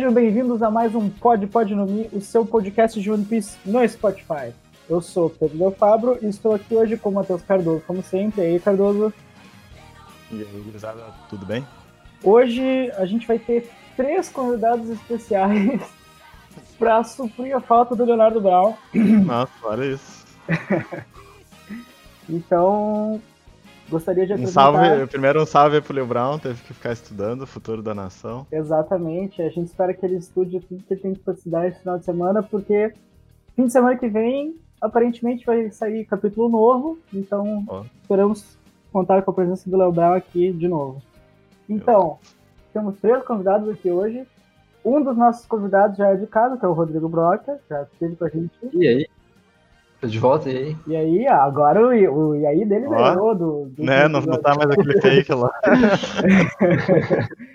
Sejam bem-vindos a mais um Pod Pod no Mi, o seu podcast de One Piece no Spotify. Eu sou Pedro Del Fabro e estou aqui hoje com o Matheus Cardoso, como sempre. E aí, Cardoso? E aí, gurizada, tudo bem? Hoje a gente vai ter três convidados especiais para suprir a falta do Leonardo Brown. Nossa, olha isso. então, gostaria de Um apresentar... salve, primeiro um salve pro Leo Brown, teve que ficar estudando o futuro da nação. Exatamente. A gente espera que ele estude tudo que ele tem que estudar esse final de semana, porque fim de semana que vem, aparentemente, vai sair capítulo novo. Então, Ó. esperamos contar com a presença do Léo Bell aqui de novo. Então, temos três convidados aqui hoje. Um dos nossos convidados já é de casa, que é o Rodrigo Broca, já esteve com a gente. E aí? Tô de volta, e aí? E aí, agora o, o e aí dele Ó. melhorou do, do Né, não, não tá mais aquele fake lá.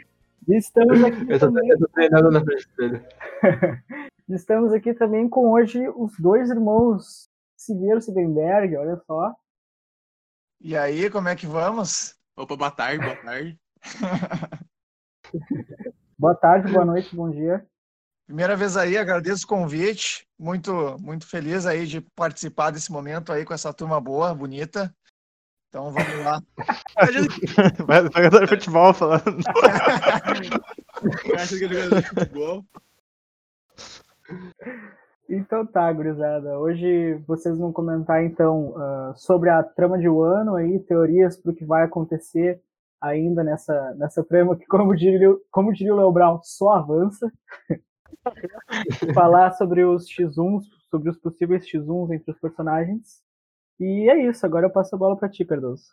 Estamos aqui Eu tô, também eu tô treinando na frente dele. Estamos aqui também com hoje os dois irmãos Silveiro Sibenberg, olha só. E aí, como é que vamos? Opa, boa tarde, boa tarde. Boa tarde, boa noite, bom dia. Primeira vez aí, agradeço o convite. Muito, muito feliz aí de participar desse momento aí com essa turma boa, bonita. Então vamos lá. Vai jogador de futebol falando. Acho que jogador de futebol. Então tá, gurizada. Hoje vocês vão comentar então ah, sobre a trama de Wano aí, teorias para o que vai acontecer ainda nessa, nessa trama que, como diria, o- como diria o Leo Brown, só avança. Falar sobre os X1s, sobre os possíveis X1s entre os personagens. E é isso, agora eu passo a bola para ti, Cardoso.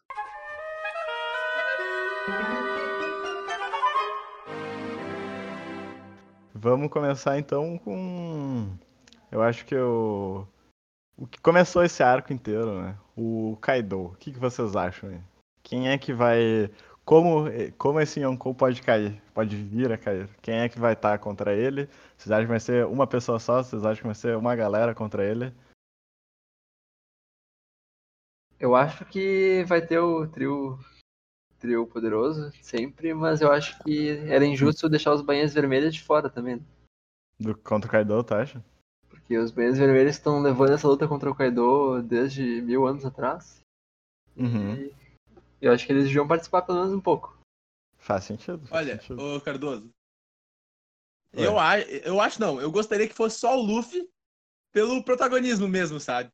Vamos começar então com. Eu acho que o. O que começou esse arco inteiro, né? O Kaido. O que, que vocês acham aí? Quem é que vai. Como, como esse Yonkou pode cair? Pode vir a cair? Quem é que vai estar contra ele? Vocês acham que vai ser uma pessoa só? Vocês acham que vai ser uma galera contra ele? Eu acho que vai ter o trio, trio poderoso, sempre, mas eu acho que era injusto deixar os banheiros vermelhos de fora também. Do, contra o Kaido, tu acha? Porque os banheiros vermelhos estão levando essa luta contra o Kaido desde mil anos atrás. Uhum. E eu acho que eles deviam participar pelo menos um pouco. Faz sentido. faz Olha, sentido. ô Cardoso. Ué. Eu, a- eu acho não, eu gostaria que fosse só o Luffy pelo protagonismo mesmo, sabe?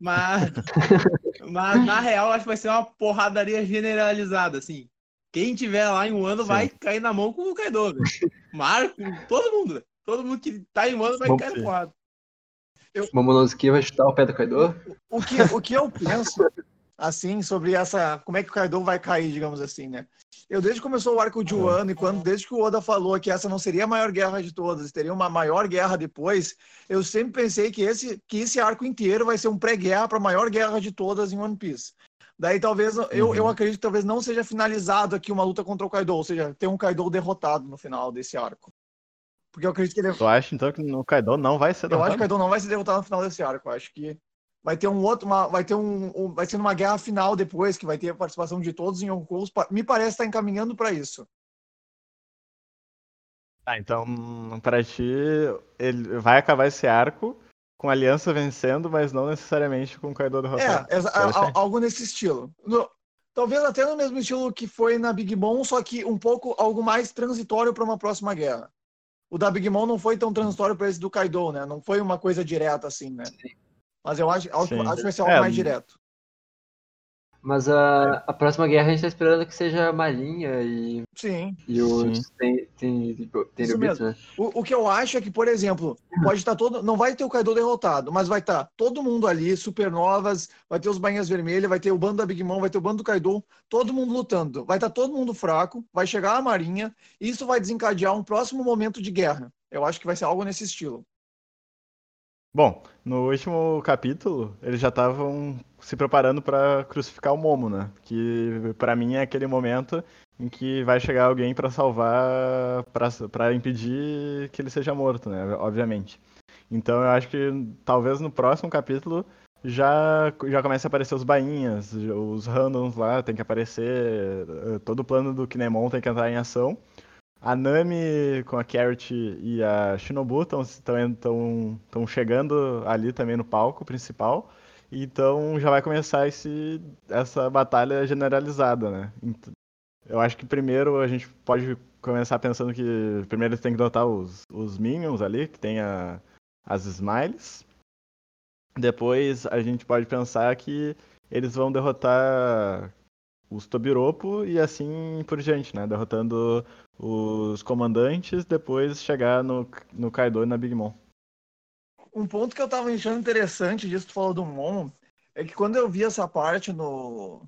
Mas, mas na real, eu acho que vai ser uma porradaria generalizada, assim. Quem tiver lá em um ano Sim. vai cair na mão com o Kaido, velho. Marco, todo mundo. Todo mundo que tá em um ano vai Vamos cair na porrada. Momonosuke vai chutar o pé do Kaido. O que, o que eu penso, assim, sobre essa. Como é que o Kaido vai cair, digamos assim, né? Eu, desde que começou o arco de Wano, e quando, desde que o Oda falou que essa não seria a maior guerra de todas, teria uma maior guerra depois, eu sempre pensei que esse, que esse arco inteiro vai ser um pré-guerra para a maior guerra de todas em One Piece. Daí talvez, eu, Uhum. eu acredito que talvez não seja finalizado aqui uma luta contra o Kaido, ou seja, ter um Kaido derrotado no final desse arco. Porque eu acredito que ele, Tu acha então que o Kaido não vai ser eu acho que o derrotado? Kaido não vai se derrotar no final desse arco. Eu acho que vai ter um outro, uma- vai ter um, um- vai ser uma guerra final depois que vai ter a participação de todos em Yonkous. Pa- Me parece estar encaminhando para isso. Tá, então, pra ti, ele vai acabar esse arco com a aliança vencendo, mas não necessariamente com o Kaido derrotado. É, a- a- algo nesse estilo. No- talvez até no mesmo estilo que foi na Big Mom, só que um pouco algo mais transitório para uma próxima guerra. O da Big Mom não foi tão transitório para esse do Kaido, né? Não foi uma coisa direta assim, né? Mas eu acho, acho, acho que vai ser algo É, mais direto. Mas a, a próxima guerra a gente tá esperando que seja a Marinha e, Sim. e os tem, tem, tem Isso Tenryubito, né? O, o que eu acho é que, por exemplo, pode estar todo. Não vai ter o Kaido derrotado, mas vai estar todo mundo ali, supernovas, vai ter os bainhas vermelhas, vai ter o bando da Big Mom, vai ter o bando do Kaido, todo mundo lutando. Vai estar todo mundo fraco, vai chegar a Marinha, e isso vai desencadear um próximo momento de guerra. Eu acho que vai ser algo nesse estilo. Bom, no último capítulo, eles já estavam se preparando pra crucificar o Momo, né? Que pra mim é aquele momento em que vai chegar alguém pra salvar, pra impedir que ele seja morto, né? Obviamente. Então eu acho que talvez no próximo capítulo já, já comece a aparecer os bainhas, os randoms lá tem que aparecer, eh, todo o plano do Kinemon tem que entrar em ação. A Nami com a Carrot e a Shinobu estão chegando ali também no palco principal. Então já vai começar esse, essa batalha generalizada, né? Eu acho que primeiro a gente pode começar pensando que primeiro tem que dotar os, os Minions ali, que tem a, as Smiles. Depois a gente pode pensar que eles vão derrotar os Tobiropo e assim por diante, né? Derrotando os comandantes, depois chegar no, no Kaido e na Big Mom. Um ponto que eu tava achando interessante disso que tu falou do Momo é que quando eu vi essa parte no,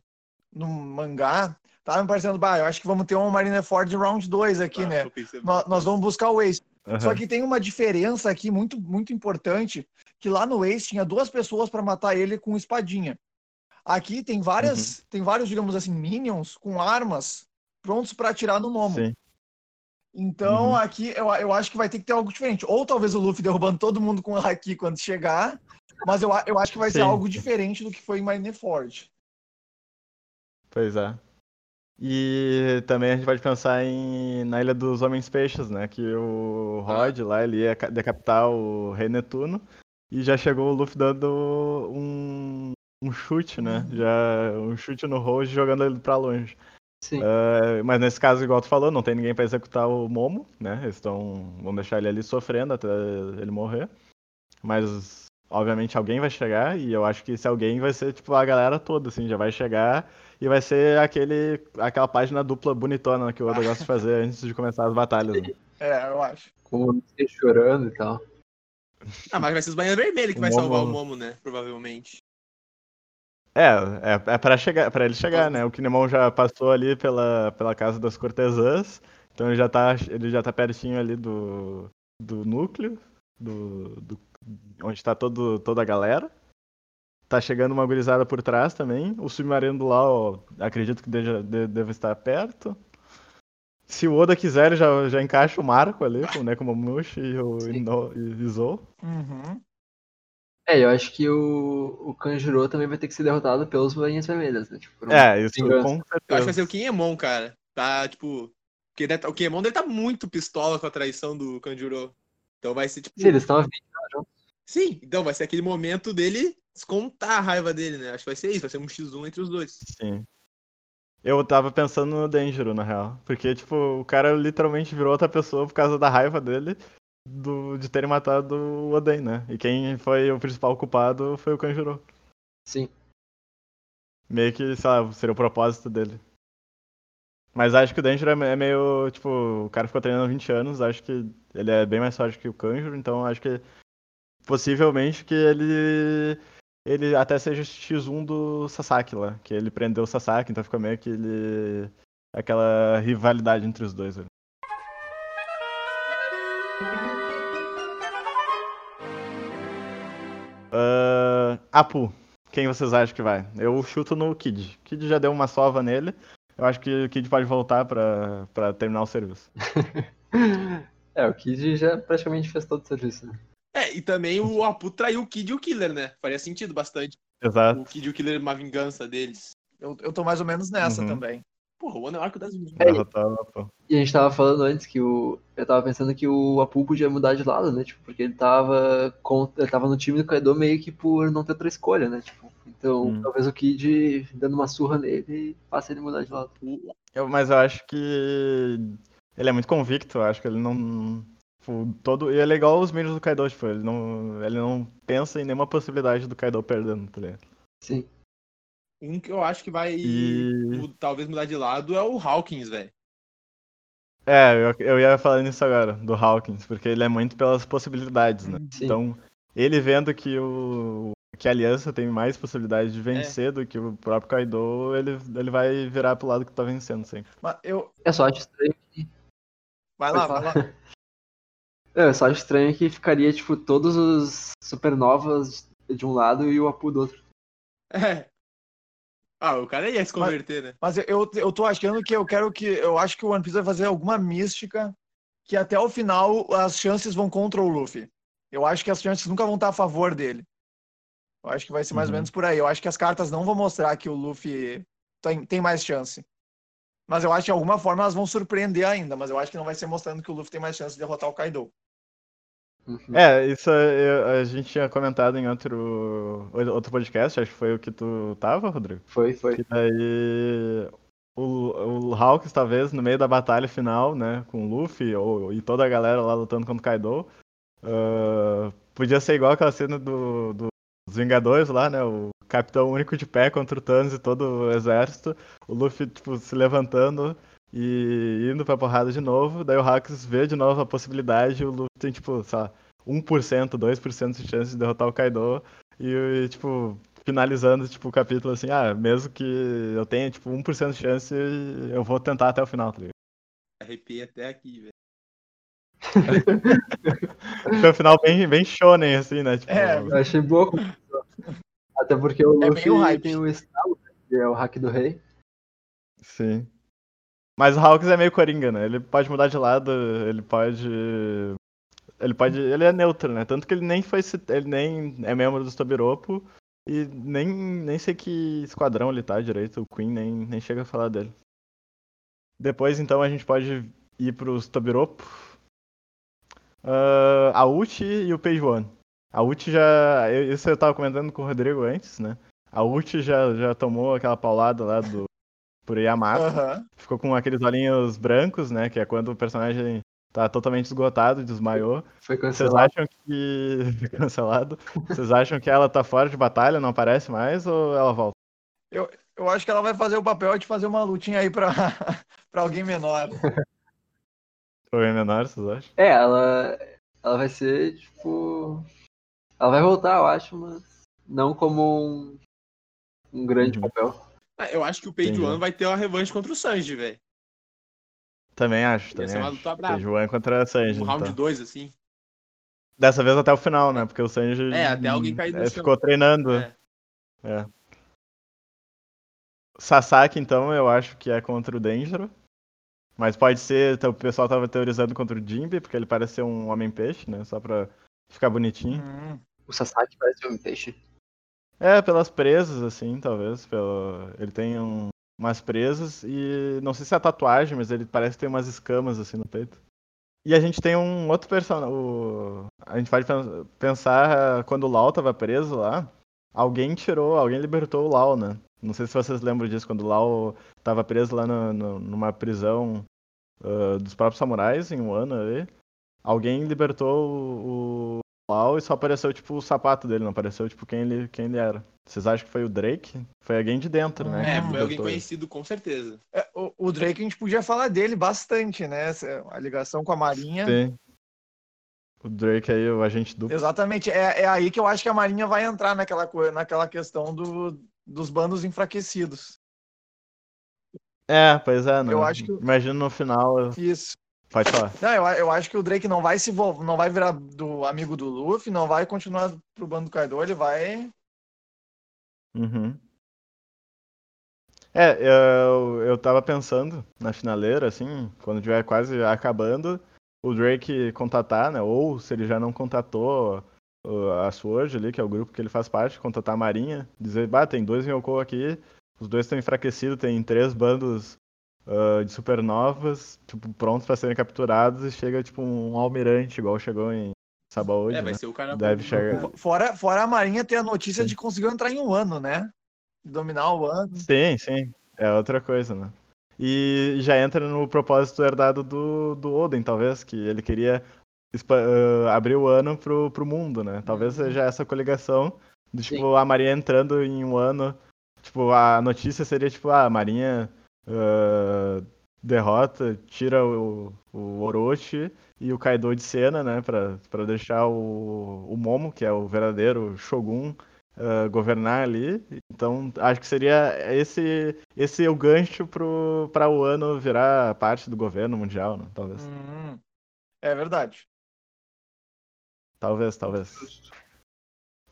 no mangá, tava me parecendo, bah, eu acho que vamos ter um Marineford Round 2 aqui, ah, né? Nós, nós, vamos buscar o Ace. Uhum. Só que tem uma diferença aqui muito, muito importante, que lá no Ace tinha duas pessoas para matar ele com espadinha. Aqui tem várias, uhum. tem vários, digamos assim, minions com armas prontos para atirar no Momo. Sim. Então uhum. aqui eu, eu acho que vai ter que ter algo diferente. Ou talvez o Luffy derrubando todo mundo com o Haki quando chegar, mas eu, eu acho que vai Sim. ser algo diferente do que foi em Marineford. Pois é. E também a gente pode pensar em na Ilha dos Homens Peixes, né? Que o Rod lá ele ia decapitar o Rei Netuno e já chegou o Luffy dando um, um chute, né? Uhum. Já um chute no Rose jogando ele para longe. Sim. Uh, mas nesse caso, igual tu falou, não tem ninguém para executar o Momo, né? Eles estão. vão deixar ele ali sofrendo até ele morrer. Mas, obviamente, alguém vai chegar, e eu acho que esse alguém vai ser, tipo, a galera toda, assim, já vai chegar e vai ser aquele, aquela página dupla bonitona que o Oda gosta de fazer antes de começar as batalhas. Né? É, eu acho. Com o chorando e tal. Ah, mas vai ser os banheiros vermelhos que o vai Momo... salvar o Momo, né? Provavelmente. É, é, é para chegar, para ele chegar, né? O Kinemon já passou ali pela, pela casa das cortesãs, então ele já tá, ele já tá pertinho ali do, do núcleo, do, do onde tá todo, toda a galera. Tá chegando uma gurizada por trás também. O submarino do Lau, acredito que deve, deve estar perto. Se o Oda quiser, já, já encaixa o Marco ali, com o Nekomamushi e o Izou. Uhum. É, eu acho que o, o Kanjuro também vai ter que ser derrotado pelos Bainhas Vermelhas, né? Tipo, é, isso com certeza. Eu acho que vai ser o Kinemon, cara. Tá, tipo... Porque tá, o Kinemon dele tá muito pistola com a traição do Kanjuro. Então vai ser, tipo... Sim, eles estão juntos. Sim, então vai ser aquele momento dele descontar a raiva dele, né? Acho que vai ser isso, vai ser um X1 entre os dois. Sim. Eu tava pensando no Denjiro, na real. Porque, tipo, o cara literalmente virou outra pessoa por causa da raiva dele do, de terem matado o Oden, né? E quem foi o principal culpado foi o Kanjuro. Sim. Meio que, sei lá, seria o propósito dele. Mas acho que o Danger é, é meio, tipo, o cara ficou treinando 20 anos, acho que ele é bem mais forte que o Kanjuro, então acho que possivelmente que ele ele até seja X1 do Sasaki lá, que ele prendeu o Sasaki, então fica meio que ele aquela rivalidade entre os dois. Velho. Apu, quem vocês acham que vai? Eu chuto no Kid. Kid já deu uma sova nele. Eu acho que o Kid pode voltar pra, pra terminar o serviço. é, o Kid já praticamente fez todo o serviço, né? É, e também o Apu traiu o Kid e o Killer, né? Faria sentido bastante. Exato. O Kid e o Killer, uma vingança deles. Eu, eu tô mais ou menos nessa uhum. também. Porra, o ano é o arco das meninas. É, e a gente tava falando antes que o. Eu tava pensando que o Apu podia mudar de lado, né? Tipo, porque ele tava. Contra, ele tava no time do Kaido meio que por não ter outra escolha, né? Tipo, então hum. talvez o Kid dando uma surra nele faça ele mudar de lado. Eu, mas eu acho que. Ele é muito convicto, eu acho que ele não. Tipo, todo, e é legal os meninos do Kaido, tipo, ele não, ele não pensa em nenhuma possibilidade do Kaido perdendo, tá ligado? Sim. Um que eu acho que vai e... talvez mudar de lado é o Hawkins, velho. É, eu, eu ia falar nisso agora, do Hawkins, porque ele é muito pelas possibilidades, né? Sim. Então, ele vendo que o que a Aliança tem mais possibilidade de vencer é. do que o próprio Kaido, ele, ele vai virar pro lado que tá vencendo sempre. Mas eu... É só acho estranho que... Vai lá, vai lá. É, eu só acho estranho que ficaria, tipo, todos os supernovas de um lado e o Apu do outro. É, ah, o cara ia se converter, mas, né? Mas eu, eu tô achando que eu quero que. Eu acho que o One Piece vai fazer alguma mística que até o final as chances vão contra o Luffy. Eu acho que as chances nunca vão estar a favor dele. Eu acho que vai ser mais uhum. ou menos por aí. Eu acho que as cartas não vão mostrar que o Luffy tem, tem mais chance. Mas eu acho que de alguma forma elas vão surpreender ainda, mas eu acho que não vai ser mostrando que o Luffy tem mais chance de derrotar o Kaido. Uhum. É, isso é- a gente tinha comentado em outro, outro podcast, acho que foi o que tu tava, Rodrigo. Foi, foi. Que daí o, o Hawks, talvez, no meio da batalha final, né, com o Luffy ou, e toda a galera lá lutando contra o Kaido, ah, podia ser igual aquela cena do, do- dos Vingadores lá, né, o Capitão único de pé contra o Thanos e todo o exército, o Luffy, tipo, se levantando e indo pra porrada de novo, daí o Hawks vê de novo a possibilidade e o Luffy tem, tipo, sei lá, 1%, 2% de chance de derrotar o Kaido e, e, tipo, finalizando, tipo, o capítulo assim, ah, mesmo que eu tenha, tipo, 1% de chance, eu vou tentar até o final, tá ligado? Arrepiei até aqui, velho. Foi um final bem, bem shonen, assim, né? Tipo, É, Eu achei boa. conclusão. Até porque o É Luffy bem o hype. tem o estalo, né, que é o hack do rei. Sim. Mas o Hawks é meio coringa, né? Ele pode mudar de lado, ele pode. Ele pode. Ele é neutro, né? Tanto que ele nem foi. Ele nem é membro do Tobiropo. E nem, nem sei que esquadrão ele tá direito. O Queen nem, nem chega a falar dele. Depois, então, a gente pode ir pros Tobiropo. Ah, a Uchi e o Page One. A Uchi já. Isso eu tava comentando com o Rodrigo antes, né? A Uchi já, já tomou aquela paulada lá do. Por Yamato. Aham. Ficou com aqueles olhinhos brancos, né? Que é quando o personagem tá totalmente esgotado, desmaiou. Foi Vocês cancelado. acham que. cancelado. Vocês acham que ela tá fora de batalha, não aparece mais, ou ela volta? Eu acho que ela vai fazer o papel de fazer uma lutinha aí pra, pra alguém menor. Foi menor, vocês acham? É, ela, ela vai ser, tipo. Ela vai voltar, eu acho, mas não como um, um grande Uhum. papel. Ah, eu acho que o. One vai ter uma revanche contra o Sanji, velho. Também acho, Ia também uma acho. contra a Sanji. Um round então. 2, assim. Dessa vez até o final, né? Porque o Sanji. É, até alguém cair no é, ficou treinando. É. É. Sasaki, então, eu acho que é contra o Denjiro. Mas pode ser, então, o pessoal tava teorizando contra o Jinbe, porque ele parece ser um homem-peixe, né? Só pra ficar bonitinho. Hum. O Sasaki parece um peixe. É, pelas presas, assim, talvez. Pelo... Ele tem um- umas presas e não sei se é a tatuagem, mas ele parece ter umas escamas, assim, no peito. E a gente tem um outro personagem. O... A gente pode pen- pensar quando o Lau tava preso lá. Alguém tirou, alguém libertou o Lau, né? Não sei se vocês lembram disso, quando o Lau tava preso lá no- no- numa prisão ah, dos próprios samurais, em um ano ali. Alguém libertou o, e só apareceu, tipo, o sapato dele, não apareceu, tipo, quem ele, quem ele era. Vocês acham que foi o Drake? Foi alguém de dentro, né? É, que foi alguém conhecido, com certeza. É, o, o Drake a gente podia falar dele bastante, né? A ligação com a Marinha. Sim. O Drake aí, o agente duplo. Exatamente. É, é aí que eu acho que a Marinha vai entrar naquela, naquela questão do, dos bandos enfraquecidos. É, pois é, né? Eu acho que- Imagina no final. Isso. Pode falar. Não, eu, eu acho que o Drake não vai se não vai virar do amigo do Luffy, não vai continuar pro bando do Kaido, ele vai. Uhum. É, eu, eu tava pensando na finaleira, assim, quando tiver quase acabando, o Drake contatar, né? Ou se ele já não contatou a Sword ali, que é o grupo que ele faz parte, contatar a Marinha, dizer, bah, tem dois Yoko aqui, os dois estão enfraquecidos, tem três bandos uh, de supernovas, tipo, prontos pra serem capturados, e chega, tipo, um almirante, igual chegou em Sabaody, é, vai né? ser o cara. Deve chegar. Fora, fora a Marinha ter a notícia Sim. de conseguir entrar em um ano, né? Dominar o ano. Sim, sim. É outra coisa, né? E já entra no propósito herdado do, do Oden, talvez, que ele queria ah, abrir o ano pro, pro mundo, né? Talvez Uhum. seja essa coligação de, tipo, a Marinha entrando em um ano. Tipo, a notícia seria, tipo, ah, a Marinha ah, derrota, tira o, o Orochi e o Kaido de cena, né? Pra, pra deixar o, o Momo, que é o verdadeiro Shogun, ah, governar ali. Então, acho que seria esse esse o gancho pro para o ano virar parte do governo mundial, né? Talvez. Hum, é verdade. Talvez, talvez.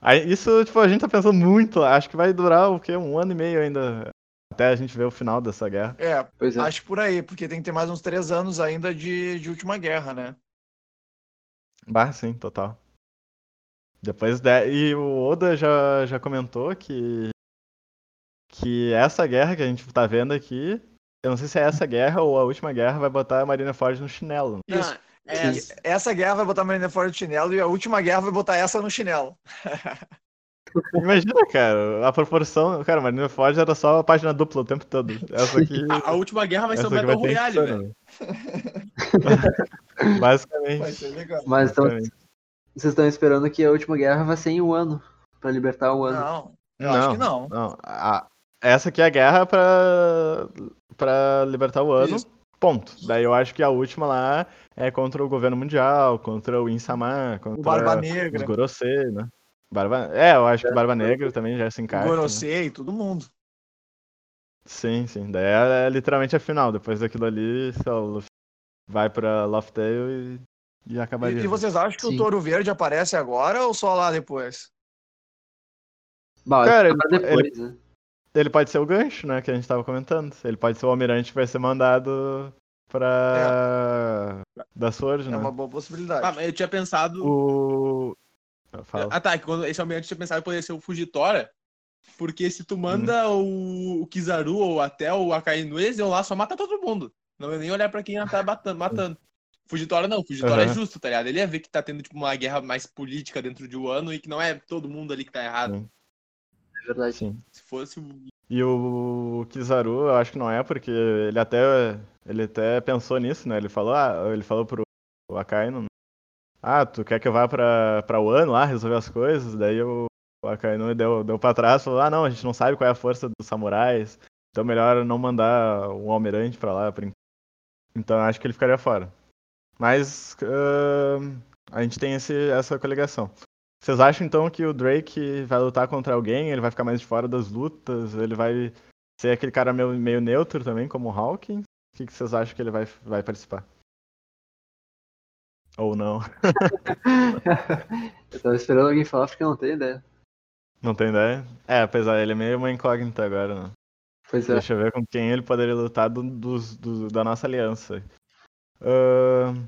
Aí, isso, tipo, a gente tá pensando muito, acho que vai durar o quê? Um ano e meio ainda até a gente ver o final dessa guerra. É, Pois é. acho por aí, porque tem que ter mais uns três anos ainda de, de última guerra, né? Bah, sim, total. Depois de... E o Oda já, já comentou que que essa guerra que a gente tá vendo aqui Eu não sei se é essa guerra ou a última guerra vai botar a Marineford no chinelo. Isso. É, Essa guerra vai botar a Marineford no chinelo e a última guerra vai botar essa no chinelo. Imagina, cara, a proporção. Cara, Marineford era só a página dupla o tempo todo. Essa aqui. a, a última guerra vai ser o Battle Royale, velho. insano. Basicamente. Vai ser legal. Mas então, basicamente. vocês estão esperando que a última guerra vai ser em um ano. Pra libertar o ano. Não, eu acho que não. Não, a- essa aqui é a guerra pra, pra libertar o ano. Isso. Ponto. Daí eu acho que a última lá é contra o governo mundial, contra o Insama, contra O Barba os Negra, Gorosei, né? Barba... É, eu acho que Barba Negra também já se encaixa. né? Gorosei, todo mundo. Sim, sim. Daí é, é literalmente a final. Depois daquilo ali, Luffy vai pra Loftail e, e acabaria. E, e vocês acham que Sim. o Touro Verde aparece agora ou só lá depois? Bah, Cara, ele- depois, né? Ele pode ser o gancho, né? Que a gente tava comentando. Ele pode ser o almirante que vai ser mandado pra. Da Sword, É né? uma boa possibilidade. Ah, eu tinha pensado. O. Fala. Ah, tá. que Quando esse almirante tinha pensado que poderia ser o Fugitora. Porque se tu manda o, o Kizaru ou até o Akainu, eles iam lá só matar todo mundo. Não ia nem olhar pra quem tá batando, matando. Fugitória não, Fugitória é Aham. justo, tá ligado? Ele ia ver que tá tendo tipo, uma guerra mais política dentro de Wano e que não é todo mundo ali que tá errado. Sim. É verdade. Sim. Se fosse o. E o Kizaru, eu acho que não é, porque ele até. Ele até pensou nisso, né? Ele falou, ah, ele falou pro Akainu. Ah, tu quer que eu vá pra, pra Wano lá resolver as coisas? Daí o, o Akainu deu, deu pra trás falou, ah não, a gente não sabe qual é a força dos samurais. Então melhor não mandar um almirante pra lá. enquanto." Então eu acho que ele ficaria fora. Mas ahn, a gente tem esse, essa coligação. Vocês acham então que o Drake vai lutar contra alguém? Ele vai ficar mais de fora das lutas? Ele vai ser aquele cara meio, meio neutro também, como o Hawkins? O que, que vocês acham que ele vai, vai participar? Ou não? Eu tava esperando alguém falar porque eu não tenho ideia. Não tem ideia? É, apesar ele é meio uma incógnita agora, né? Pois é. Deixa eu ver com quem ele poderia lutar do, dos- do- da nossa aliança. Ahn,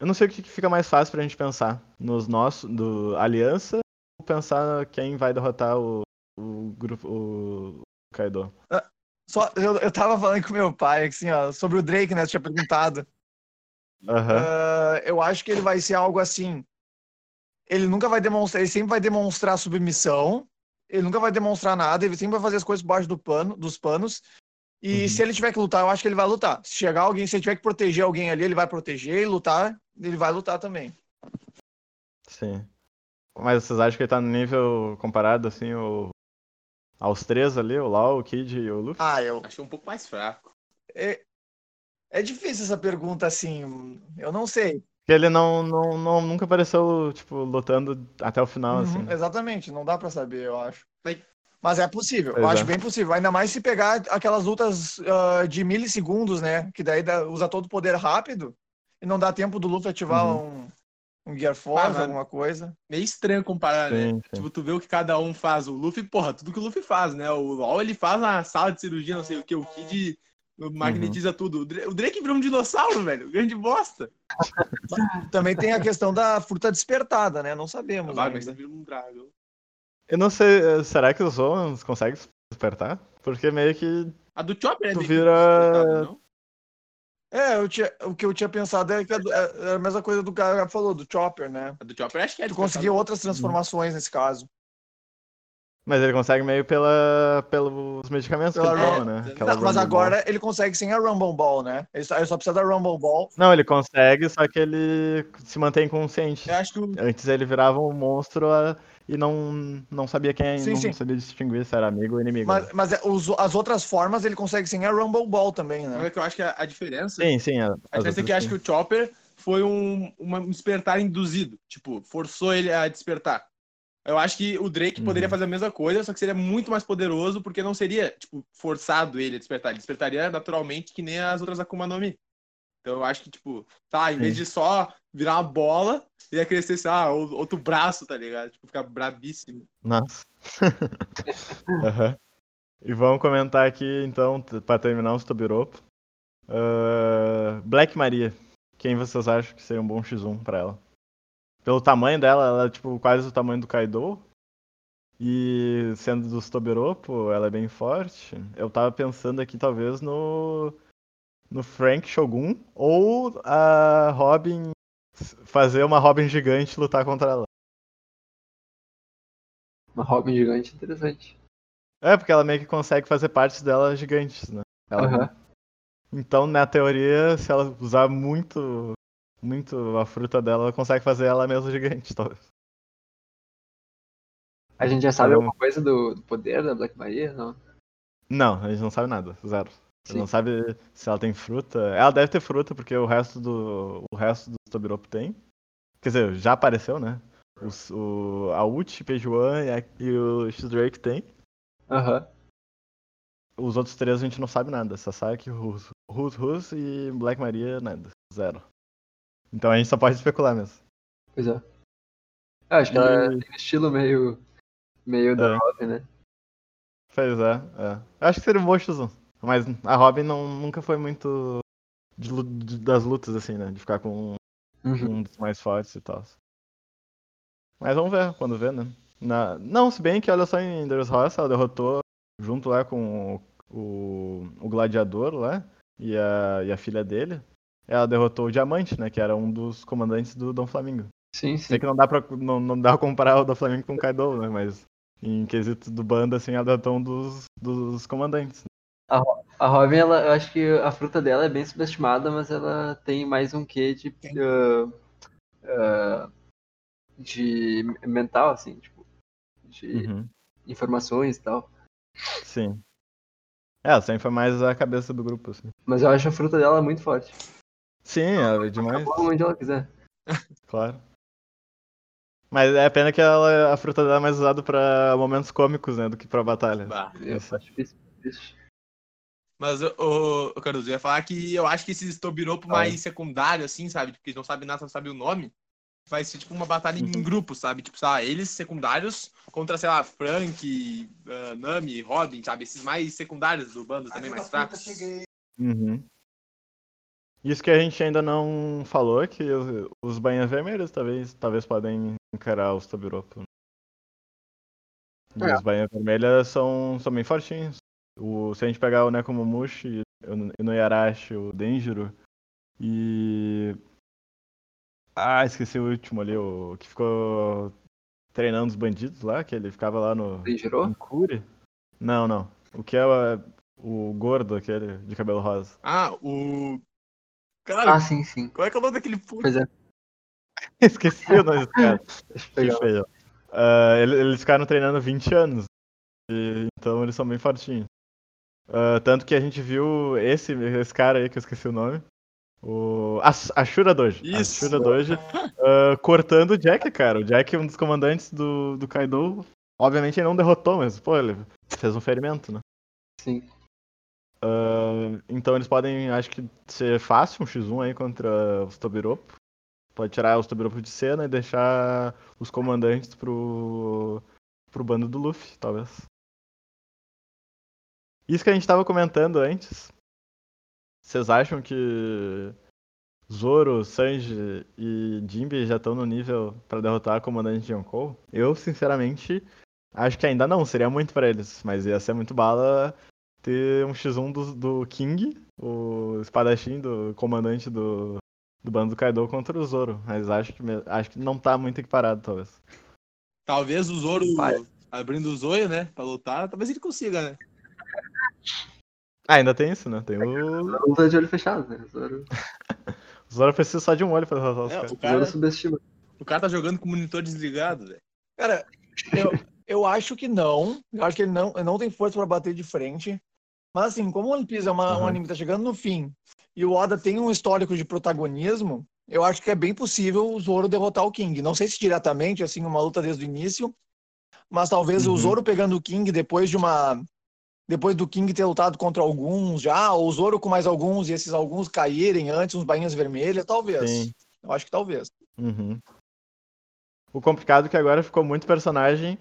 eu não sei o que fica mais fácil pra gente pensar. Nos nossos. Do aliança ou pensar quem vai derrotar o, o grupo. O Kaido. Só, eu, eu tava falando com meu pai, assim, ó, sobre o Drake, né? Tinha perguntado. Aham. Ah, eu acho que ele vai ser algo assim. Ele nunca vai demonstrar, ele sempre vai demonstrar submissão. Ele nunca vai demonstrar nada, ele sempre vai fazer as coisas por baixo do pano, dos panos. E Uhum. se ele tiver que lutar, eu acho que ele vai lutar. Se chegar alguém, se ele tiver que proteger alguém ali, ele vai proteger e lutar, ele vai lutar também. Sim. Mas vocês acham que ele tá no nível comparado, assim, o... aos três ali, o Lau, o Kid e o Luffy? Ah, eu. Achei um pouco mais fraco. É, é difícil essa pergunta assim. Eu não sei. Porque ele não, não, não, nunca apareceu, tipo, lutando até o final, assim. Uhum, né? Exatamente, não dá pra saber, eu acho. Mas- é possível, eu acho bem possível. Ainda mais se pegar aquelas lutas ah, de milissegundos, né? Que daí dá- usa todo o poder rápido e não dá tempo do Luffy ativar Uhum. um, um Gear Force, Ah, alguma coisa. Meio estranho comparar, né? Sim, sim. Tipo, tu vê o que cada um faz. O Luffy, porra, tudo que o Luffy faz, né? O LoL, ele faz na sala de cirurgia, não sei o que. O Kid magnetiza tudo. O Dra- O Drake virou um dinossauro, velho. Grande bosta. Também tem a questão da fruta despertada, né? Não sabemos. Ah, mas um dragão. Eu não sei, eh, será que os Zoans conseguem despertar? Porque meio que. A do Chopper é Tu vira- que despertado, não? É, eu tinha, o que eu tinha pensado é que a, do- é a mesma coisa do cara falou, do Chopper, né? A do Chopper acho que é Tu conseguiu outras transformações nesse caso. Mas ele consegue meio pela, pelos medicamentos Pela que ele toma, né? Aquela Não, mas Rumble Ball. agora ele consegue sem a Rumble Ball, né? Ele só, ele só precisa da Rumble Ball. Não, ele consegue, só que ele se mantém consciente. Eu acho que Antes ele virava um monstro ah, e não, não sabia quem Sim, não sim. sabia distinguir se era amigo ou inimigo. Mas, mas é, os- as outras formas ele consegue sem a Rumble Ball também, né? é que eu acho que a, a diferença. Sim, sim. A, A diferença é que eu acho que o Chopper foi um, um despertar induzido. Tipo, forçou ele a despertar. Eu acho que o Drake poderia Uhum. fazer a mesma coisa, só que seria muito mais poderoso, porque não seria, tipo, forçado ele a despertar. Ele despertaria naturalmente que nem as outras Akuma no Mi. Então eu acho que, tipo, tá, em vez Sim. de só virar uma bola, ia crescer, assim, ah, outro braço, tá ligado? Tipo, ficar brabíssimo. Nossa. Aham. E vamos comentar aqui, então, pra terminar os Tobiropo. Ah, Black Maria. Quem vocês acham que seria um bom X1 pra ela? Pelo tamanho dela, ela é tipo quase o tamanho do Kaido. E sendo dos Tobiropo, ela é bem forte. Eu tava pensando aqui talvez no no Frank Shogun ou a Robin fazer uma Robin gigante lutar contra ela. Uma Robin gigante interessante. É, porque ela meio que consegue fazer partes dela gigantes, né? Ela... Aham. Então, na teoria, se ela usar muito, muito a fruta dela, ela consegue fazer ela mesma gigante, talvez. A gente já sabe Caramba. alguma coisa do, do poder da Black Maria? Não. Não, a gente não sabe nada, zero. A gente não sabe se ela tem fruta. Ela deve ter fruta, porque o resto do. O resto do Tobiropo tem. Quer dizer, já apareceu, né? Os- O, a Uchi, Pejuan e, a- e o X-Drake tem. Aham. Os outros três a gente não sabe nada. Sasaki, Rus, Rus, Rus e Black Maria, nada. Zero. Então a gente só pode especular mesmo. Pois é. Eu acho que ela E- tem um estilo meio. meio da É. Robin, né? Pois é, é. Eu acho que seria um bom X1. Mas a Robin não, nunca foi muito de de- das lutas, assim, né? De ficar com Uhum. um dos mais fortes e tal. Mas vamos ver, quando ver, né? Na... Não, se bem que olha só em Enders Roça, ela derrotou junto lá com o, o Gladiador lá e a, e a filha dele. Ela derrotou o Diamante, né? Que era um dos comandantes do Dom Flamingo. Sim, sim. Sei que não dá pra, não, não dá pra comparar o Dom Flamingo com o Kaido, né? Mas em quesito do bando, assim, ela derrotou um dos, dos comandantes. A Robin, ela, eu acho que a fruta dela é bem subestimada, mas ela tem mais um quê de. ah, ah, de mental, assim, tipo. De Uhum. informações e tal. Sim. É, ela sempre foi mais a cabeça do grupo, assim. Mas eu acho a fruta dela muito forte. Sim, ela é demais. Acabou onde ela quiser. Claro. Mas é pena que ela, a fruta dela é mais usada pra momentos cômicos, né? Do que pra batalha. Bah. Eu Isso. acho difícil. Mas, ô, ô, Caruso, eu ia falar que eu acho que esses Tobiropo mais secundário, assim, sabe? Porque eles não sabem nada, só sabem o nome. Vai ser tipo uma batalha Uhum. em grupo, sabe? Tipo, sei lá, eles secundários contra, sei lá, Frank, ah, Nami, Robin, sabe? Esses mais secundários do bando também, mais fracos. Uhum. Isso que a gente ainda não falou é que os, os bainhas vermelhas talvez, talvez podem encarar os Tobiropo. E É. os bainhas vermelhas são, são bem fortinhos. O, se a gente pegar o Nekomamushi, o Inuyarashi, o Denjiro e... Ah, esqueci o último ali, o que ficou treinando os bandidos lá, que ele ficava lá no... Em Cure? Não, não. O que é o, o gordo, aquele de cabelo rosa. Ah, o. Cara, Ah, sim, sim. qual é que é o nome daquele puto? Pois é. Esqueci o nome desse cara. Feio. Ah, ele- eles ficaram treinando 20 anos. E- então eles são bem fortinhos. Ah, tanto que a gente viu esse, esse cara aí, que eu esqueci o nome. O As- Ashura Doji. Isso. Ashura Doji ah, cortando o Jack, cara. O Jack é um dos comandantes do, do Kaido. Obviamente ele não derrotou, mas, pô, ele fez um ferimento, né? Sim. Então eles podem, acho que, ser fácil um x1 aí contra os Tobiropo. Pode tirar os Tobiropo de cena e deixar os comandantes pro, pro bando do Luffy, talvez. Isso que a gente tava comentando antes. Vocês acham que Zoro, Sanji e Jinbe já estão no nível pra derrotar a comandante de Yonkou? Eu, sinceramente, acho que ainda não. Seria muito pra eles, mas ia ser muito bala ter um X1 do, do King, o espadachim do comandante do, do bando do Kaido contra o Zoro. Mas acho que, acho que não tá muito equiparado, talvez. Talvez o Zoro Vai. abrindo o zóio, né? Pra lutar, talvez ele consiga, né? Ah, ainda tem isso, né? Tem o. Zoro luta de olho fechado, né? Zoro, O Zoro precisa só de um olho pra derrotar os É, caras. o, cara, Zoro subestima. o cara tá jogando com o monitor desligado, velho. Cara, eu, eu acho que não. Eu acho que ele não, ele não tem força pra bater de frente. Mas assim, como o One Piece é uma, um Aham. anime que tá chegando no fim e o Oda tem um histórico de protagonismo, eu acho que é bem possível o Zoro derrotar o King. Não sei se diretamente, assim, uma luta desde o início, mas talvez Uhum. o Zoro pegando o King depois de uma. Depois do King ter lutado contra alguns já, ou o Zoro com mais alguns e esses alguns caírem antes, uns bainhas vermelhas, talvez. Sim. Eu acho que talvez. Uhum. O complicado é que agora ficou muito personagem.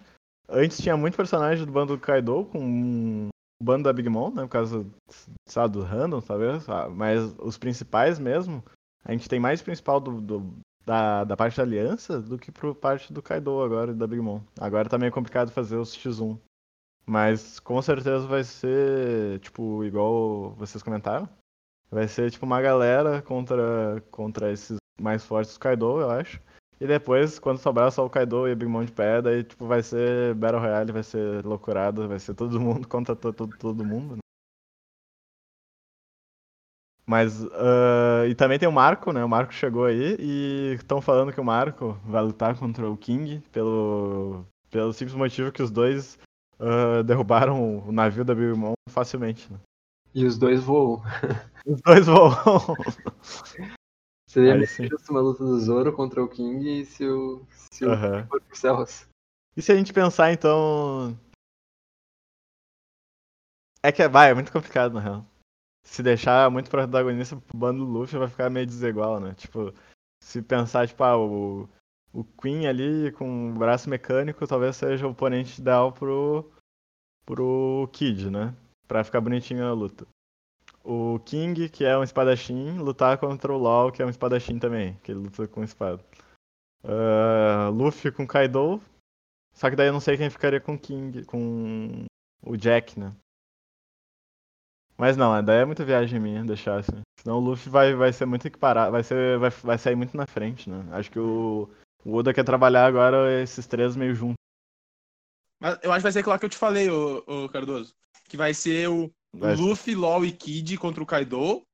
Antes tinha muito personagem do bando do Kaido com o bando da Big Mom, né? Por causa, sabe, do random, talvez. ah, Mas os principais mesmo, a gente tem mais principal do, do- da, da parte da aliança do que por parte do Kaido agora e da Big Mom. Agora tá meio complicado fazer os X1. Mas com certeza vai ser, tipo, igual vocês comentaram. Vai ser tipo uma galera contra, contra esses mais fortes do Kaido, eu acho. E depois, quando sobrar só o Kaido e o Big Mom de pé, daí tipo, vai ser Battle Royale, vai ser loucurado, vai ser todo mundo contra todo, todo, todo mundo. Né? Mas, uh, e também tem o Marco, né? O Marco chegou aí e estão falando que o Marco vai lutar contra o King pelo, pelo simples motivo que os dois uh, derrubaram o navio da Big Mom facilmente. Né? E os dois voam. Os dois voam. Seria justo uma luta do Zoro contra o King e se o, se o for pro Cells. E se a gente pensar então. É que vai, é muito complicado na real. Se deixar muito protagonista pro bando do Luffy vai ficar meio desigual, né? Tipo, se pensar, tipo, ah, o, o Queen ali com o braço mecânico talvez seja o oponente ideal pro, pro Kid, né? Pra ficar bonitinho a luta o King, que é um espadachim, lutar contra o Law, que é um espadachim também, que ele luta com espada. Uh, Luffy com Kaido. Só que daí eu não sei quem ficaria com King, com o Jack, né? Mas não, daí é muita viagem minha deixar assim. Senão o Luffy vai, vai ser muito equiparado, vai, ser, vai, vai sair muito na frente, né? Acho que o, o Oda quer trabalhar agora esses três meio juntos. Mas eu acho que vai ser aquilo que eu te falei, o Cardoso. Que vai ser o, mas... Luffy, LOL e Kid contra o Kaido.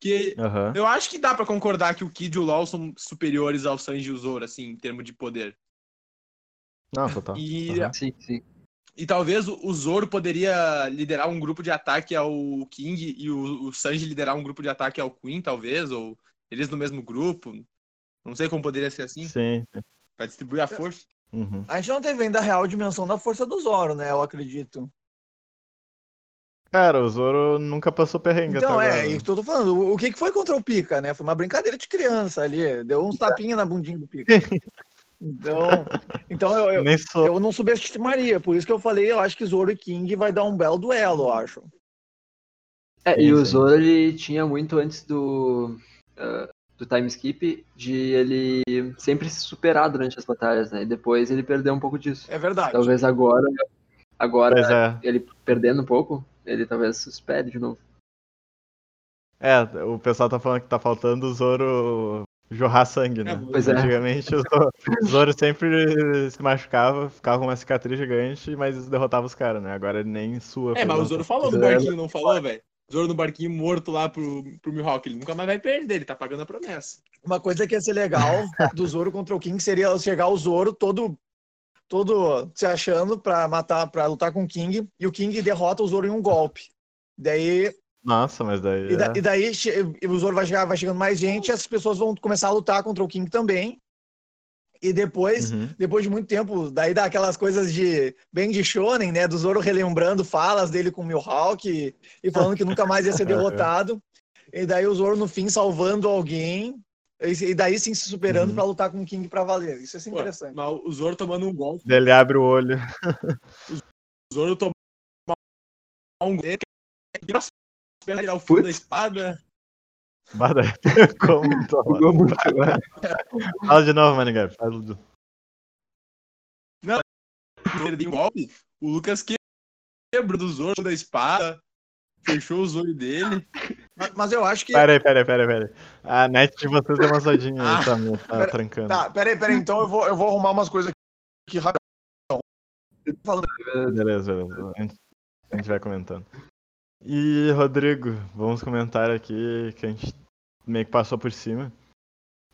Que uhum. eu acho que dá para concordar que o Kid e o LOL são superiores ao Sanji e o Zoro, assim, em termos de poder. Não, total. E, uhum. sim, sim. e talvez o Zoro poderia liderar um grupo de ataque ao King e o, o Sanji liderar um grupo de ataque ao Queen, talvez, ou eles no mesmo grupo. Não sei como poderia ser assim. Sim. Pra distribuir a força. Uhum. A gente não teve ainda a real dimensão da força do Zoro, né? Eu acredito. Cara, o Zoro nunca passou perrengue Então, até é, agora. eu tô falando. O que que foi contra o Pica, né? Foi uma brincadeira de criança ali. Deu uns tapinhas na bundinha do Pica. Então, então eu, eu, sou. eu não subestimaria. Por isso que eu falei, eu acho que Zoro e King vai dar um belo duelo, eu acho. É, e o. Zoro ele tinha muito antes do, uh, do time skip de ele sempre se superar durante as batalhas, né? E depois ele perdeu um pouco disso. É verdade. Talvez agora, agora é. ele perdendo um pouco, ele talvez se espere de novo. É, o pessoal tá falando que tá faltando o Zoro jorrar sangue, né? É, pois é. Antigamente o Zoro, o Zoro sempre se machucava, ficava com uma cicatriz gigante, mas derrotava os caras, né? Agora ele nem sua. É, mas o Zoro falou no Zoro- barquinho, não falou, velho? Zoro no barquinho morto lá pro, pro Mihawk. Ele nunca mais vai perder, ele tá pagando a promessa. Uma coisa que ia ser legal do Zoro contra o King seria chegar o Zoro todo todo se achando pra matar, para lutar com o King e o King derrota o Zoro em um golpe. Daí Nossa, mas daí. E, da- é- e daí o Zoro vai, chegar, vai chegando mais gente, e as pessoas vão começar a lutar contra o King também. E depois, Uhum. depois de muito tempo, daí dá aquelas coisas de bem de shonen, né? Do Zoro relembrando falas dele com o Mihawk e, e falando que nunca mais ia ser derrotado. E daí o Zoro no fim salvando alguém. E, daí sim se superando Uhum. pra lutar com o King pra valer. Isso é Pô, interessante. mas o Zoro tomando um golpe. Ele abre o olho. O Zoro tomando um golpe. Nossa, espera tirar o fio da espada. Bada. Como toma. Muito agora. Fala de novo, Manigap. Fala do- Ele deu um golpe. O Lucas quebrou do Zoro da espada. Fechou os olhos dele. Mas, mas eu acho que. Pera aí, pera aí, pera aí, pera aí. A net de vocês deu uma zoadinha aí, Ah. tá, meu, tá Pera- trancando. Tá, peraí, peraí. Então eu vou, eu vou arrumar umas coisas aqui rapidão. Falando Beleza, beleza. A gente, a gente vai comentando. E, Rodrigo, vamos comentar aqui que a gente meio que passou por cima.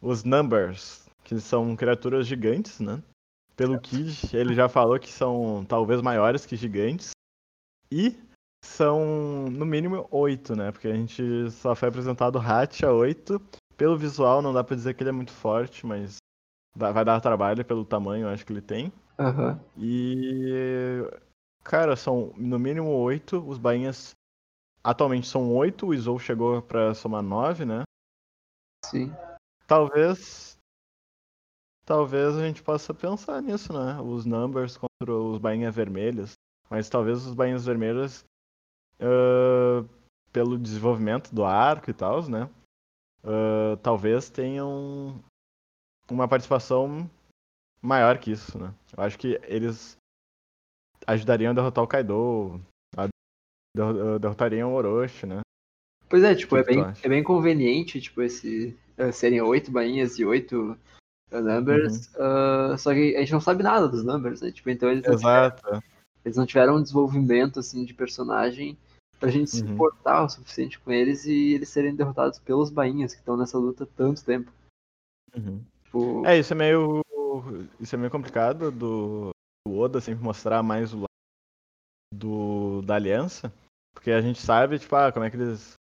Os Numbers, que são criaturas gigantes, né? Pelo Kid, ele já falou que são talvez maiores que gigantes. E são, no mínimo, oito, né? Porque a gente só foi apresentado Hatch a oito. Pelo visual, não dá pra dizer que ele é muito forte, mas vai dar trabalho pelo tamanho, acho que ele tem. Aham. E. Cara, são no mínimo oito. Os bainhas atualmente são oito. O Izou chegou pra somar nove, né? Sim. Talvez. Talvez a gente possa pensar nisso, né? Os numbers contra os bainhas vermelhas. Mas talvez os bainhas vermelhas. Ah, pelo desenvolvimento do arco e tal, né? ah, talvez tenham uma participação maior que isso, né? Eu acho que eles ajudariam a derrotar o Kaido, a- derro- derrotariam o Orochi, né? Pois é, tipo, Que é que bem, é bem conveniente, tipo, esse eh, serem oito bainhas e oito numbers, Uhum. ah, só que a gente não sabe nada dos numbers, né? Tipo, então eles não, tiveram, Exato. eles não tiveram um desenvolvimento, assim, de personagem pra gente se Uhum. importar o suficiente com eles e eles serem derrotados pelos bainhas que estão nessa luta há tanto tempo. Uhum. Tipo, É, isso é meio. Isso é meio complicado do, do Oda sempre mostrar mais o lado do, da aliança. Porque a gente sabe, tipo, ah, como é que eles.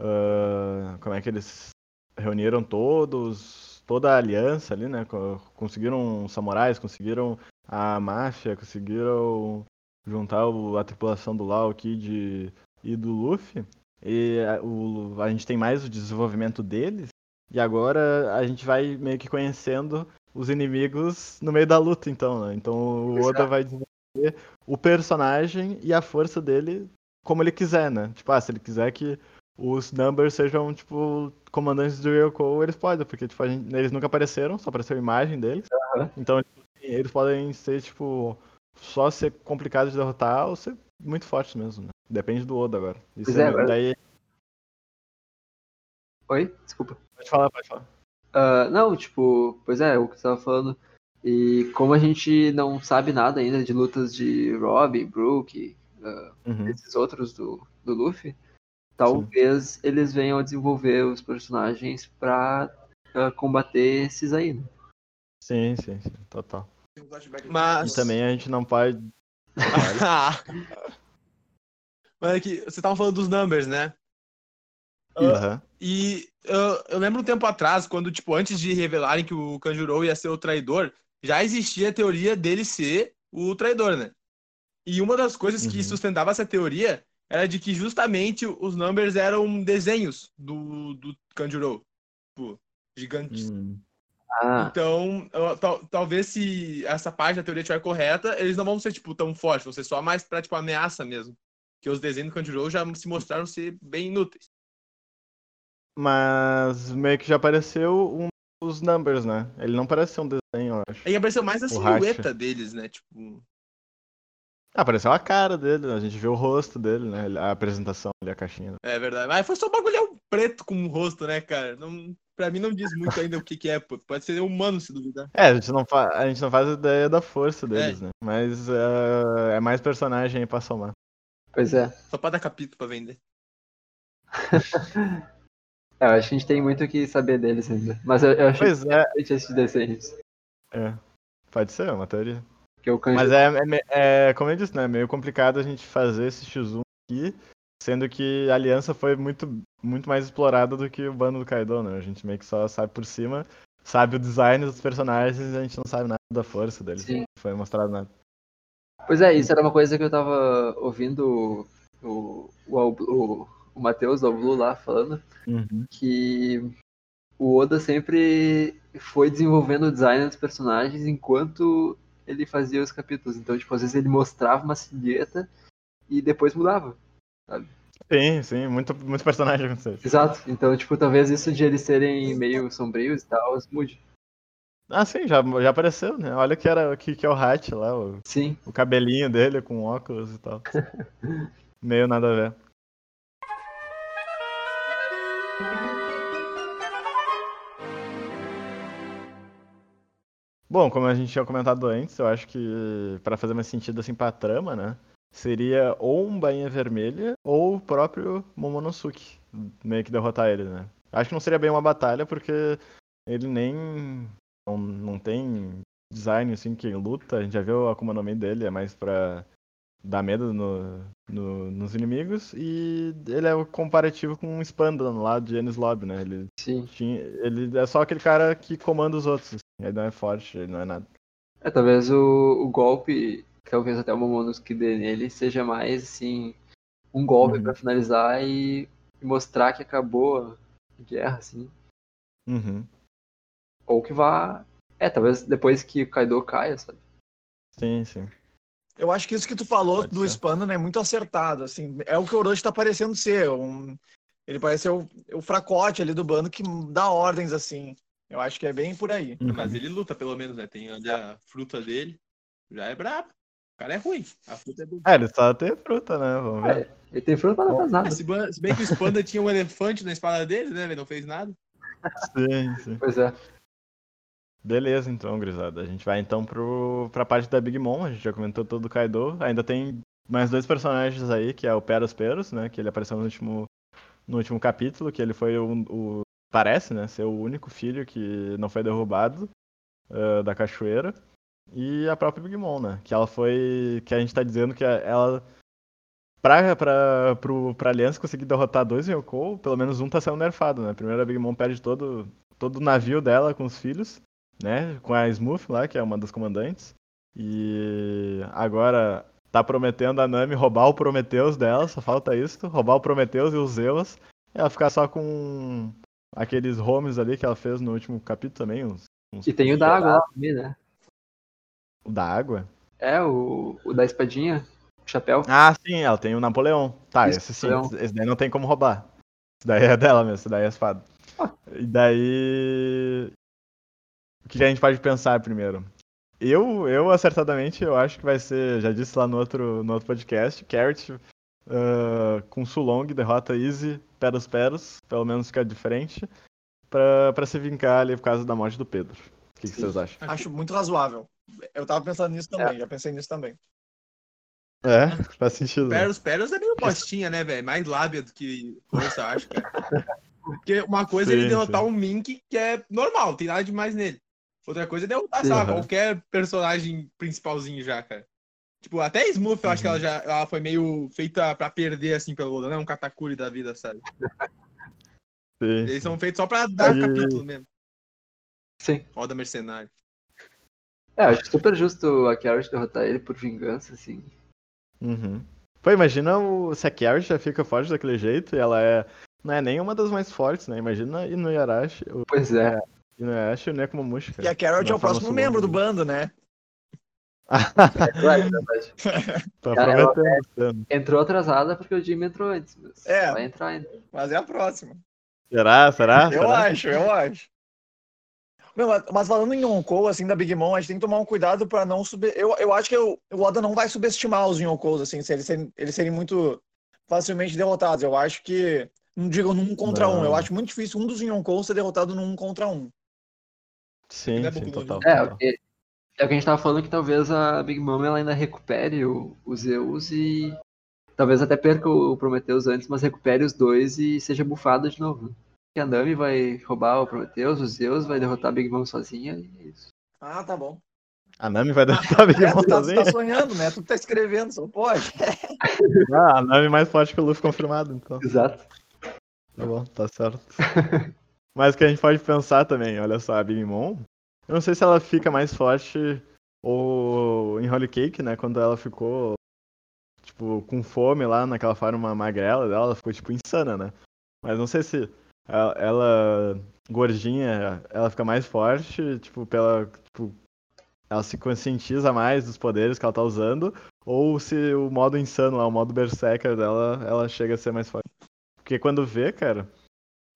ah, como é que eles reuniram todos. toda a aliança ali, né? co- Conseguiram samurais, conseguiram a máfia, conseguiram juntar a tripulação do Lau, Kid e do Luffy. E a, o, a gente tem mais o desenvolvimento deles. E agora a gente vai meio que conhecendo os inimigos no meio da luta, então, né? Então o Oda vai desenvolver o personagem e a força dele como ele quiser, né? Tipo, ah, se ele quiser que os Numbers sejam, tipo, comandantes do Ryoko, eles podem, porque tipo, gente- eles nunca apareceram, só apareceu a imagem deles. Aham. Então eles podem ser, tipo, só ser complicados de derrotar ou ser muito fortes mesmo, né? Depende do Oda agora. Isso Pois é, é, daí. oi? Desculpa. Pode falar, pode falar. Ah, não, tipo, pois é, o que você tava falando. E como a gente não sabe nada ainda de lutas de Robin, Brook, ah, Uhum. esses outros do, do Luffy, talvez eles venham a desenvolver os personagens pra ah, combater esses aí, né? Sim, sim, sim, total. Mas. E também a gente não pode. Mas é que você tava falando dos numbers, né? Aham. E eu, eu lembro um tempo atrás, quando, tipo, antes de revelarem que o Kanjuro ia ser o traidor, já existia a teoria dele ser o traidor, né? E uma das coisas que Uhum. sustentava essa teoria era de que justamente os numbers eram desenhos do, do Kanjuro. Tipo, gigantes. Hum. Ah, Então, eu- tal- talvez se essa parte da teoria estiver correta, eles não vão ser, tipo, tão fortes, vão ser só mais pra, tipo, ameaça mesmo. Porque os desenhos do Kanjuro já se mostraram ser bem inúteis. Mas meio que já apareceu um dos numbers, né? Ele não parece ser um desenho, eu acho. Aí apareceu mais a O silhueta Hacha. deles, né? Tipo, apareceu a cara dele, a gente viu o rosto dele, né? A apresentação ali, a caixinha. é verdade. Mas foi só um bagulhão preto com o rosto, né, cara? Não, pra mim não diz muito ainda o que, que é, pô. Pode ser humano, se duvidar. É, a gente não, fa a gente não faz ideia da força deles, né? Mas eh, é mais personagem aí pra somar. pois é. Só pra dar capítulo pra vender. É, eu acho que a gente tem muito o que saber deles ainda. Mas eu, eu acho Pois é, interessante esses desenhos. é. Pode ser, é uma teoria. Que o Kanjuro Mas é, é é, como eu disse, né? É meio complicado a gente fazer esse X1 aqui, sendo que a aliança foi muito, muito mais explorada do que o bando do Kaido, né? A gente meio que só sabe por cima, sabe o design dos personagens e a gente não sabe nada da força deles. Sim. Não foi mostrado nada. Pois é, isso era uma coisa que eu tava ouvindo o, o, o, o Matheus do Blue lá falando, Uhum. que o Oda sempre foi desenvolvendo o design dos personagens enquanto ele fazia os capítulos. Então, tipo, às vezes ele mostrava uma silhueta e depois mudava. Sim, sim, muito, muito personagem aconteceu. Exato. Então, tipo, talvez isso de eles serem meio sombrios e tal, mude. Ah, sim, já, já apareceu, né? Olha que era que, que é o Hat lá, o, Sim. o cabelinho dele com óculos e tal. Meio nada a ver. Bom, como a gente tinha comentado antes, eu acho que para fazer mais sentido assim pra trama, né? Seria ou um Bainha Vermelha ou o próprio Momonosuke meio que derrotar ele, né? Acho que não seria bem uma batalha porque ele nem não, não tem design assim que luta, a gente já viu a Akuma no Mi dele, é mais pra dar medo no, no- nos inimigos e ele é o comparativo com um Spandan lá de Enies Lobby, né? Ele, Sim. tinha, ele é só aquele cara que comanda os outros, assim. ele não é forte, ele não é nada. É, talvez o, o golpe, talvez até o Momonosuke dê nele, seja mais, assim, um golpe Uhum. pra finalizar e mostrar que acabou a guerra, assim. Uhum. Ou que vá. É, talvez depois que o Kaido caia, sabe? Sim, sim. Eu acho que isso que tu falou Pode do ser. Spano é muito acertado, assim, é o que o Orochi tá parecendo ser, um- ele parece ser o, o fracote ali do bando que dá ordens, assim, eu acho que é bem por aí. Uhum. Mas ele luta, pelo menos, né? Tem ali a fruta dele. Já é brabo. O cara é ruim. A fruta é do. É, ele só tem fruta, né? Vamos ver. Ele tem mas não faz nada. Se bem que o Spanda tinha um elefante na espada dele, né? Ele não fez nada. Sim, sim. Pois é. Beleza, então, Grisada. A gente vai então pro, pra parte da Big Mom. A gente já comentou todo o Kaido. Ainda tem mais dois personagens aí, que é o Peros Peros, né? Que ele apareceu no último, no último capítulo, que ele foi o, o- Parece, né? Ser o único filho que não foi derrubado ah, da cachoeira. E a própria Big Mom, né? Que ela foi. Que a gente tá dizendo que ela. Pra, pra, pro, pra Aliança conseguir derrotar dois Yoko, pelo menos um tá sendo nerfado, né? Primeiro a Big Mom perde todo, todo o navio dela com os filhos, né? Com a Smooth lá, que é uma das comandantes. E agora tá prometendo a Nami roubar o Prometheus dela, só falta isso, roubar o Prometheus e os Zeus. Ela ficar só com aqueles homes ali que ela fez no último capítulo também, uns, uns E tem o da água lá também, né? o da água. É, o, o da espadinha, o chapéu. Ah, sim, ela tem o Napoleão. Tá, Isso, esse sim, Napoleão. esse daí não tem como roubar. Esse daí é dela mesmo, esse daí é a espada. Ah. E daí. O que a gente pode pensar primeiro? Eu, eu acertadamente, eu acho que vai ser, já disse lá no outro, no outro podcast, Carrot ah, com Sulong, derrota Easy, Peros Peros, pelo menos ficar de frente, pra, pra se vincar ali por causa da morte do Pedro. O que, que vocês acham? Acho muito razoável. Eu tava pensando nisso também, já pensei nisso também. É, faz sentido. Peros, Peros é meio postinha, né, velho? Mais lábia do que força, eu acho, cara. Porque uma coisa é Sim, ele derrotar sim. um Mink, que é normal, não tem nada demais nele. Outra coisa é derrotar, sabe, qualquer personagem principalzinho já, cara. Tipo, até Smooth, eu acho que Uhum. ela já ela foi meio feita pra perder, assim, pelo Oda, né? Um Katakuri da vida, sabe? Sim, Eles são feitos só pra dar E- capítulo mesmo. Sim. Roda mercenário. É, acho super justo a Carrot derrotar ele por vingança, assim. Uhum. Pô, imagina o, se a Carrot já fica forte daquele jeito e ela é. Não é nem uma das mais fortes, né? Imagina Inuyarashi, o Pois é. Inuyarashi e o Nekomamushi, E cara. a Carrot é o próximo membro do bando, né? É claro, é verdade. Tá Ela- sendo. Entrou atrasada porque o Jimmy entrou antes, mas É. vai entrar ainda. Mas é a próxima. Será? Será? Eu Será? acho, eu acho. Meu, mas, falando em Yonkou, assim, da Big Mom, a gente tem que tomar um cuidado pra não subir. Eu, eu acho que o, o Oda não vai subestimar os Yonkous, assim, se eles serem, eles serem muito facilmente derrotados. Eu acho que. Não digo num contra um. Não. Eu acho muito difícil um dos Yonkous ser derrotado num contra um. Sim, é sim, total. É, total. porque é o que a gente tava falando que talvez a Big Mom ela ainda recupere o, o Zeus e talvez até perca o Prometheus antes, mas recupere os dois e seja bufada de novo. né? Que a Nami vai roubar o Prometheus, o Zeus vai derrotar a Big Mom sozinha e é isso. Ah, tá bom. A Nami vai derrotar a Big É, Mom tá, tu sozinha? tá sonhando, né? Tu tá escrevendo, só pode. Ah, a Nami mais forte que o Luffy confirmado, então. Exato. Tá bom, tá certo. Mas que a gente pode pensar também, olha só, a Big Mom, eu não sei se ela fica mais forte ou em Holy Cake, né, quando ela ficou, tipo, com fome lá naquela forma magrela dela, ela ficou, tipo, insana, né. Mas não sei se ela, ela, gordinha, ela fica mais forte, tipo, pela, tipo, ela se conscientiza mais dos poderes que ela tá usando, ou se o modo insano lá, o modo berserker dela, ela chega a ser mais forte. Porque quando vê, cara,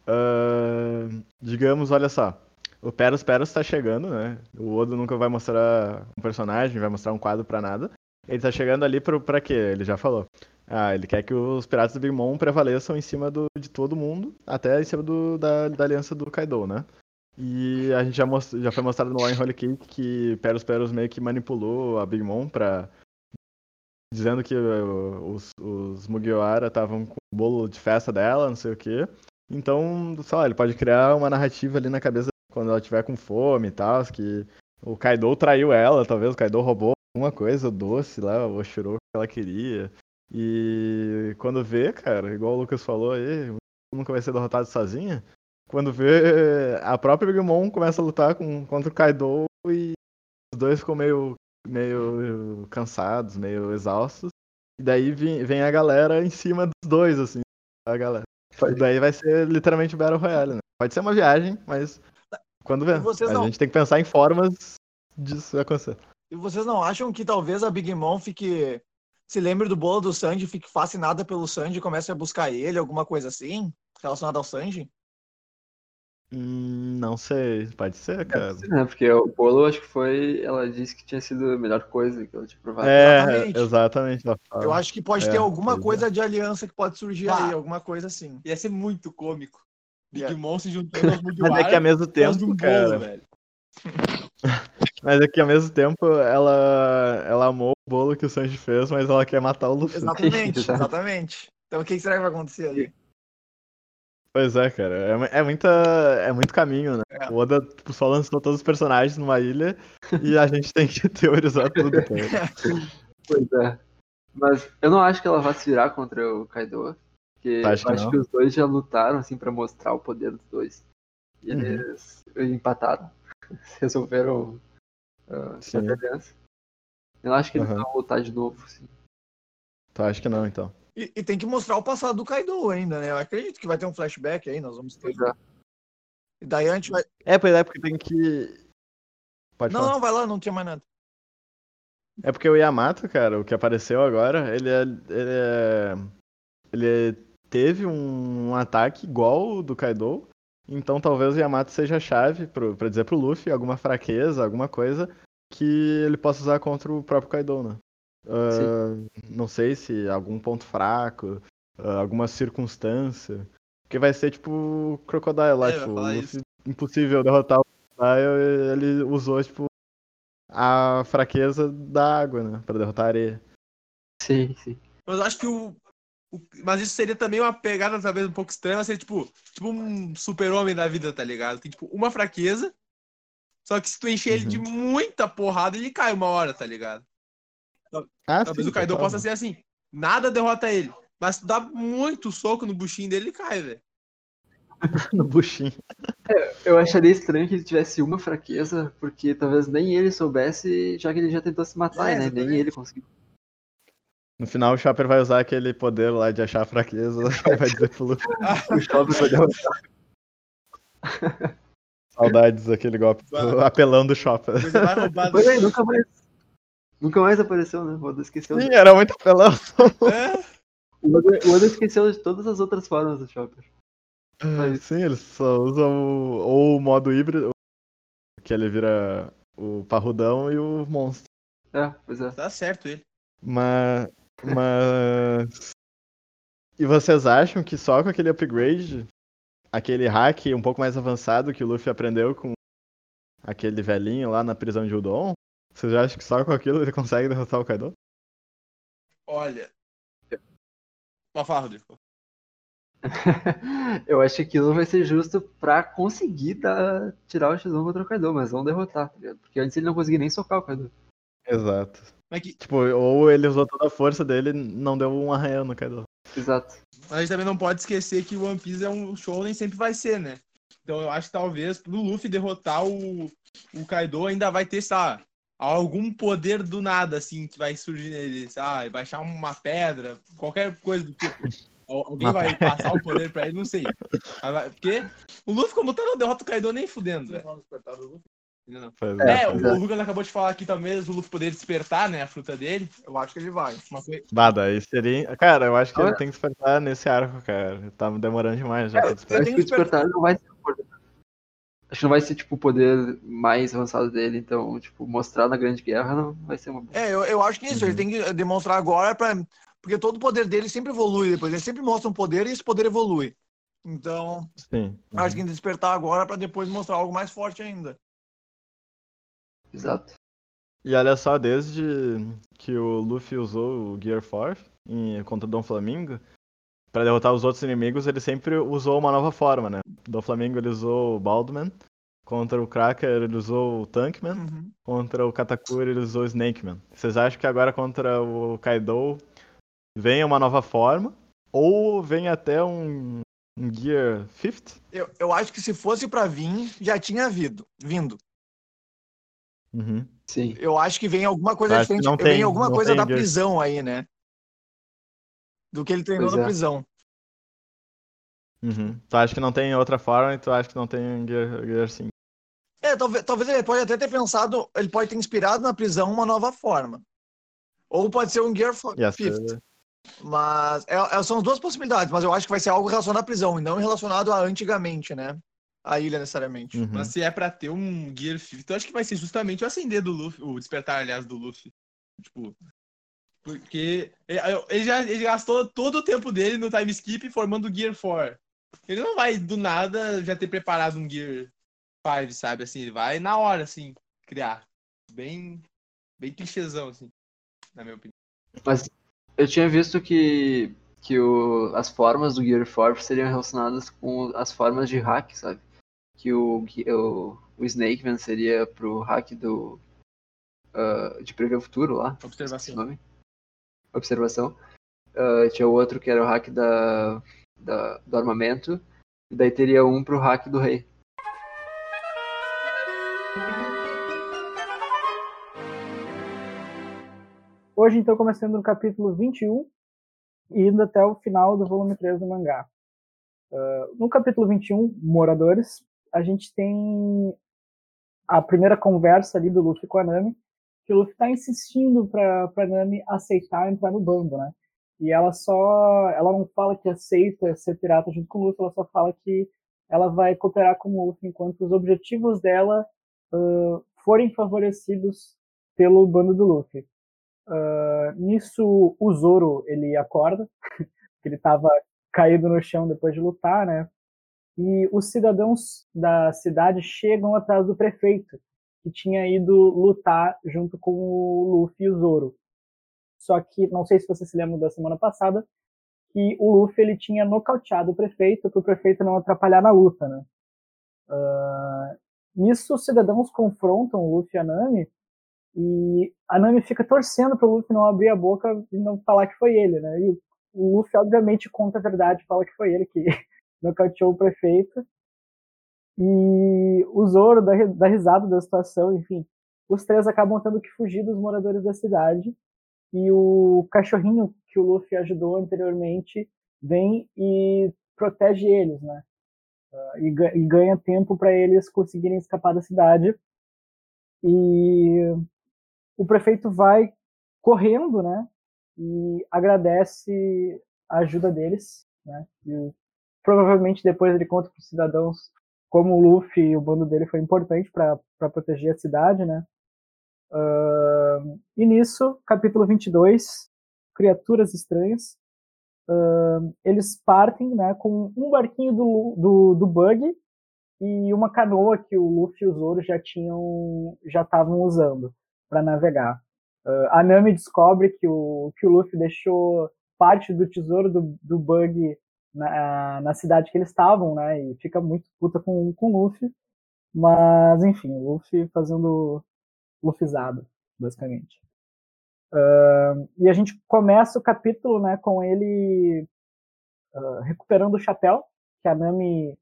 ah, digamos, olha só, o Peros Peros tá chegando, né? O Odo nunca vai mostrar um personagem, vai mostrar um quadro pra nada. Ele tá chegando ali pro, pra quê? Ele já falou. Ah, ele quer que os piratas do Big Mom prevaleçam em cima do, de todo mundo, até em cima do, da, da aliança do Kaido, né? E a gente já, most, já foi mostrado no in Holy Cake que Peros Peros meio que manipulou a Big Mom pra. dizendo que uh, os, os Mugiwara estavam com o bolo de festa dela, não sei o quê. Então, sei lá, ele pode criar uma narrativa ali na cabeça quando ela tiver com fome e tal, que o Kaido traiu ela, talvez o Kaido roubou alguma coisa, doce lá, o Oshiro que ela queria. E quando vê, cara, igual o Lucas falou aí, nunca vai ser derrotado sozinha. Quando vê, a própria Big Mom começa a lutar com, contra o Kaido e os dois ficam meio, meio cansados, meio exaustos. E daí vem, vem a galera em cima dos dois, assim, a galera. Daí vai ser literalmente Battle Royale, né? Pode ser uma viagem, mas quando vê. A não- gente tem que pensar em formas disso acontecer. E vocês não acham que talvez a Big Mom fique. Se lembre do bolo do Sanji, fique fascinada pelo Sanji e comece a buscar ele, alguma coisa assim, relacionada ao Sanji? Hum, não sei, pode ser, cara. Né? Porque o bolo, acho que foi. Ela disse que tinha sido a melhor coisa que ela tinha provado. É, Exatamente. exatamente. Eu acho que pode É, ter alguma é. coisa de aliança que pode surgir Ah. aí, alguma coisa assim. Ia ser muito cômico. Big Yeah. Mom se juntando Mas é que ao mesmo tempo, um cara. bolo, velho. Mas é que ao mesmo tempo ela, ela amou o bolo que o Sanji fez, mas ela quer matar o Luffy. Exatamente, exatamente. Então o que será que vai acontecer ali? Pois é, cara. É, é, muita, é muito caminho, né? É. O Oda tipo, só lançou todos os personagens numa ilha e a gente tem que teorizar tudo. Cara. Pois é. Mas eu não acho que ela vai se virar contra o Kaido. Porque Tu acha eu que acho não? que os dois já lutaram, assim, pra mostrar o poder dos dois. E Uhum. eles empataram. Resolveram uh, Sim. aliança. Eu acho que eles Aham. vão lutar de novo, assim. Tu acha que não, então? E, e tem que mostrar o passado do Kaido ainda, né? Eu acredito que vai ter um flashback aí, nós vamos ter. É. E daí a gente vai. É, pois é, porque tem que. Pode Não, falar. não, vai lá, não tinha mais nada. É porque o Yamato, cara, o que apareceu agora, ele é. Ele, é, ele teve um, ataque igual o do Kaido. Então talvez o Yamato seja a chave pro, pra dizer pro Luffy alguma fraqueza, alguma coisa que ele possa usar contra o próprio Kaido, né? Ah, não sei se algum ponto fraco, ah, alguma circunstância. Porque vai ser tipo o Crocodile lá, É, tipo, Luffy, impossível derrotar o Crocodile, ele usou, tipo, a fraqueza da água, né? Pra derrotar a areia. Sim, sim. Mas eu acho que o, o- Mas isso seria também uma pegada, talvez, um pouco estranha, seria tipo, tipo um super-homem da vida, tá ligado? Tem, tipo, uma fraqueza. Só que se tu encher ele de muita porrada, ele cai uma hora, tá ligado? Ah, Talvez sim, o Kaido possa ser assim. Nada derrota ele. Mas se tu dá muito soco no buchinho dele, ele cai, velho. no buchinho. Eu acharia estranho que ele tivesse uma fraqueza, porque talvez nem ele soubesse, já que ele já tentou se matar, É, né? Nem ele conseguiu. No final, o Chopper vai usar aquele poder lá de achar a fraqueza e vai dizer pro Luffy. O Chopper vai derrotar. Saudades daquele golpe. do- Apelando o Chopper. Pois é, nunca mais. Nunca mais apareceu, né? O Oda esqueceu. Sim, era muito apelão. É, O Oda, o Oda esqueceu de todas as outras formas do Chopper. Mas- Sim, eles só usam o, ou o modo híbrido, que ele vira o parrudão e o monstro. É, pois é. tá certo ele. Mas. Mas. E vocês acham que só com aquele upgrade, aquele hack um pouco mais avançado que o Luffy aprendeu com aquele velhinho lá na prisão de Udon, vocês acham que só com aquilo ele consegue derrotar o Kaido? Olha. Uma Rodrigo. Eu acho que aquilo vai ser justo pra conseguir dar, tirar o X1 contra o Kaido, mas não derrotar, tá ligado? Porque antes ele não conseguia nem socar o Kaido. Exato. Mas, que, Tipo, ou ele usou toda a força dele e não deu um arranhão no Kaido. Exato. mas a gente também não pode esquecer que o One Piece é um show, nem sempre vai ser, né? Então eu acho que talvez pro Luffy derrotar o, o Kaido ainda vai ter, sabe, algum poder do nada, assim, que vai surgir nele. Ah, baixar uma pedra, qualquer coisa do tipo. Al- Alguém vai passar o poder pra ele, não sei. Mas Porque o Luffy, como tá, não derrota o Kaido nem fudendo, velho. Não. É, é, o, é. Lucas acabou de falar aqui talvez o Luffy poder despertar, né, a fruta dele. Eu acho que ele vai. Coisa... Bah, daí seria. Cara, eu acho que Olha. ele tem que despertar nesse arco, cara. Tá demorando demais já É, pra eu despertar. Acho tenho que despertar não vai ser poder. Acho que não vai ser, tipo, o poder mais avançado dele, então, tipo, mostrar na Grande Guerra não vai ser uma boa. É, eu, eu acho que isso, Uhum. ele tem que demonstrar agora pra. Porque todo o poder dele sempre evolui depois. Ele sempre mostra um poder e esse poder evolui. Então, Sim. acho que tem que despertar agora pra depois mostrar algo mais forte ainda. Exato. E olha só, desde que o Luffy usou o Gear 4 em, contra o Dom Flamingo, pra derrotar os outros inimigos, ele sempre usou uma nova forma, né? Dom Flamingo ele usou o Baldman, contra o Cracker ele usou o Tankman, Uhum. contra o Katakuri ele usou o Snakeman. Vocês acham que agora contra o Kaido vem uma nova forma? Ou vem até um, um Gear 50? Eu, eu acho que se fosse pra vir, já tinha vindo. vindo. Uhum. Sim. Eu acho que vem alguma coisa diferente. vem alguma coisa da Gear. prisão aí, né? Do que ele treinou Pois na é. prisão. Uhum. Tu acha que não tem outra forma e tu acha que não tem um Gear, Gear 5? É, talvez, talvez ele pode até ter pensado, ele pode ter inspirado na prisão uma nova forma. Ou pode ser um Gear Ia ser- 50. Mas é- é- são as duas possibilidades, mas eu acho que vai ser algo relacionado à prisão e não relacionado a antigamente, né? a ilha necessariamente. Uhum. Mas se é pra ter um Gear 50, eu acho que vai ser justamente o acender do Luffy, o despertar, aliás, do Luffy. Tipo. Porque é, ele já ele gastou todo o tempo dele no time skip formando o Gear 4. Ele não vai do nada já ter preparado um Gear 5, sabe? Assim, ele vai na hora, assim, criar. Bem. Bem clichêzão, assim, na minha opinião. Mas eu tinha visto que, que o, as formas do Gear 4 seriam relacionadas com as formas de hack, sabe? Que o, o, o Snakeman seria pro hack do. ah, de prever o futuro lá. Observação. nome. Observação. Ah, tinha outro que era o hack da, da, do armamento. E daí teria um pro hack do rei. Hoje, então, começando no capítulo 21 e indo até o final do volume 3 do mangá. Ah, no capítulo 21, Moradores, a gente tem a primeira conversa ali do Luffy com a Nami, que o Luffy tá insistindo pra, pra Nami aceitar entrar no bando, né? E ela só. Ela não fala que aceita ser pirata junto com o Luffy, ela só fala que ela vai cooperar com o Luffy enquanto os objetivos dela ah, forem favorecidos pelo bando do Luffy. Ah, nisso, o Zoro ele acorda, ele estava caído no chão depois de lutar, né? E os cidadãos da cidade chegam atrás do prefeito, que tinha ido lutar junto com o Luffy e o Zoro. Só que, não sei se você se lembra da semana passada, que o Luffy ele tinha nocauteado o prefeito para o prefeito não atrapalhar na luta, né? Ah, nisso, os cidadãos confrontam o Luffy e a Nami, e a Nami fica torcendo para o Luffy não abrir a boca e não falar que foi ele, né? E o- o Luffy, obviamente, conta a verdade, fala que foi ele que nocauteou o prefeito. E o Zoro dá, dá risada da situação, enfim. Os três acabam tendo que fugir dos moradores da cidade. E o cachorrinho que o Luffy ajudou anteriormente vem e protege eles, né? Ah, e, e ganha tempo para eles conseguirem escapar da cidade. E o prefeito vai correndo, né? E agradece a ajuda deles, né? E provavelmente depois ele conta para os cidadãos como o Luffy e o bando dele foi importante para proteger a cidade, né? Ahn, e nisso, capítulo 22, Criaturas Estranhas, ahn, eles partem né, com um barquinho do, do, do Bug e uma canoa que o Luffy e o Zoro já tinham já estavam usando para navegar. Ah, a Nami descobre que o, que o Luffy deixou parte do tesouro do, do Bug na, na cidade que eles estavam, né? E fica muito puta com, com o Luffy. Mas, enfim, o Luffy fazendo Luffyzado, basicamente. Ah, e a gente começa o capítulo, né, com ele ah, recuperando o chapéu, que a Nami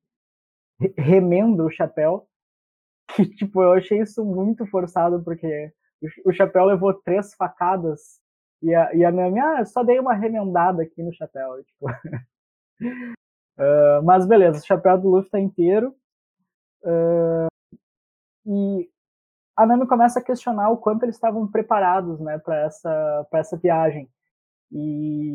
re- remenda o chapéu. Que, tipo, eu achei isso muito forçado, porque o ch- o chapéu levou três facadas e a, e a Nami, ah, só dei uma remendada aqui no chapéu. e, Tipo, Ah, mas beleza, o chapéu do Luffy tá inteiro. Ah, e a Nami começa a questionar o quanto eles estavam preparados, né, para essa, pra essa viagem. E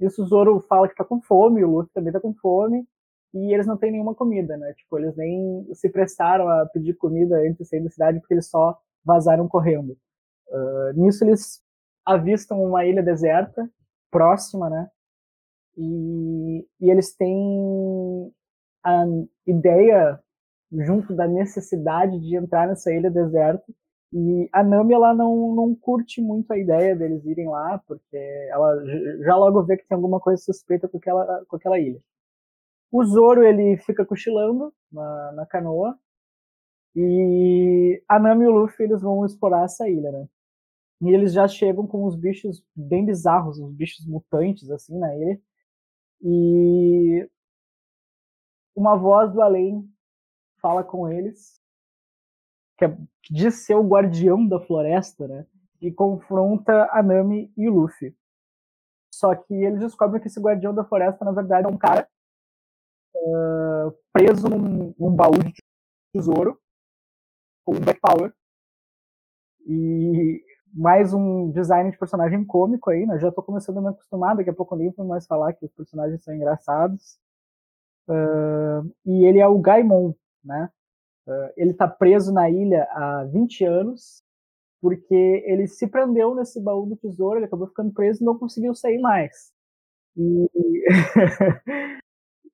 isso o Zoro fala que tá com fome, o Luffy também tá com fome, e eles não têm nenhuma comida, né? Tipo, eles nem se prestaram a pedir comida antes de sair da cidade porque eles só vazaram correndo. Ah, nisso eles avistam uma ilha deserta próxima, né? E, e eles têm a ideia junto da necessidade de entrar nessa ilha deserta. E a Nami ela não, não curte muito a ideia deles irem lá, porque ela já logo vê que tem alguma coisa suspeita com aquela, com aquela ilha. O Zoro ele fica cochilando na, na canoa e a Nami e o Luffy eles vão explorar essa ilha, né? E eles já chegam com uns bichos bem bizarros, uns bichos mutantes assim na ilha. E uma voz do além fala com eles, que, é, que diz ser o guardião da floresta, né? E confronta a Nami e o Luffy. Só que eles descobrem que esse guardião da floresta, na verdade, é um cara ah, preso num, num baú de tesouro com um Black Power. E mais um design de personagem cômico aí, né? Já tô começando a me acostumar, daqui a pouco nem vou mais falar que os personagens são engraçados. Ah, e ele é o Gaimon, né? Uh, ele está preso na ilha há 20 anos porque ele se prendeu nesse baú do tesouro, ele acabou ficando preso e não conseguiu sair mais. E,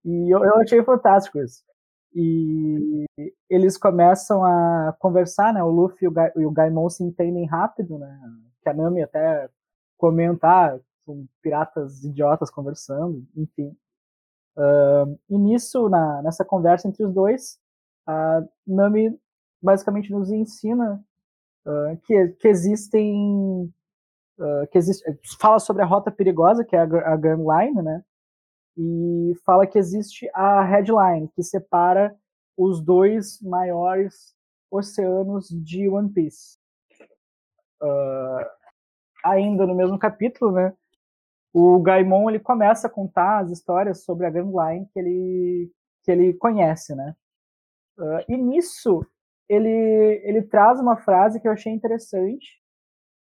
e eu, eu, achei fantástico isso. E eles começam a conversar, né? O Luffy e o, Ga e o Gaimon se entendem rápido, né? Que a Nami até comentar com piratas idiotas conversando, enfim. Uh, e nisso, na, nessa conversa entre os dois, a Nami basicamente nos ensina uh, que, que existem uh, que existe fala sobre a rota perigosa que é a, a Grand Line, né? E fala que existe a Headline que separa os dois maiores oceanos de One Piece. Uh, ainda no mesmo capítulo, né? O Gaimon ele começa a contar as histórias sobre a Grand Line que ele que ele conhece, né? Uh, e nisso ele, ele traz uma frase que eu achei interessante.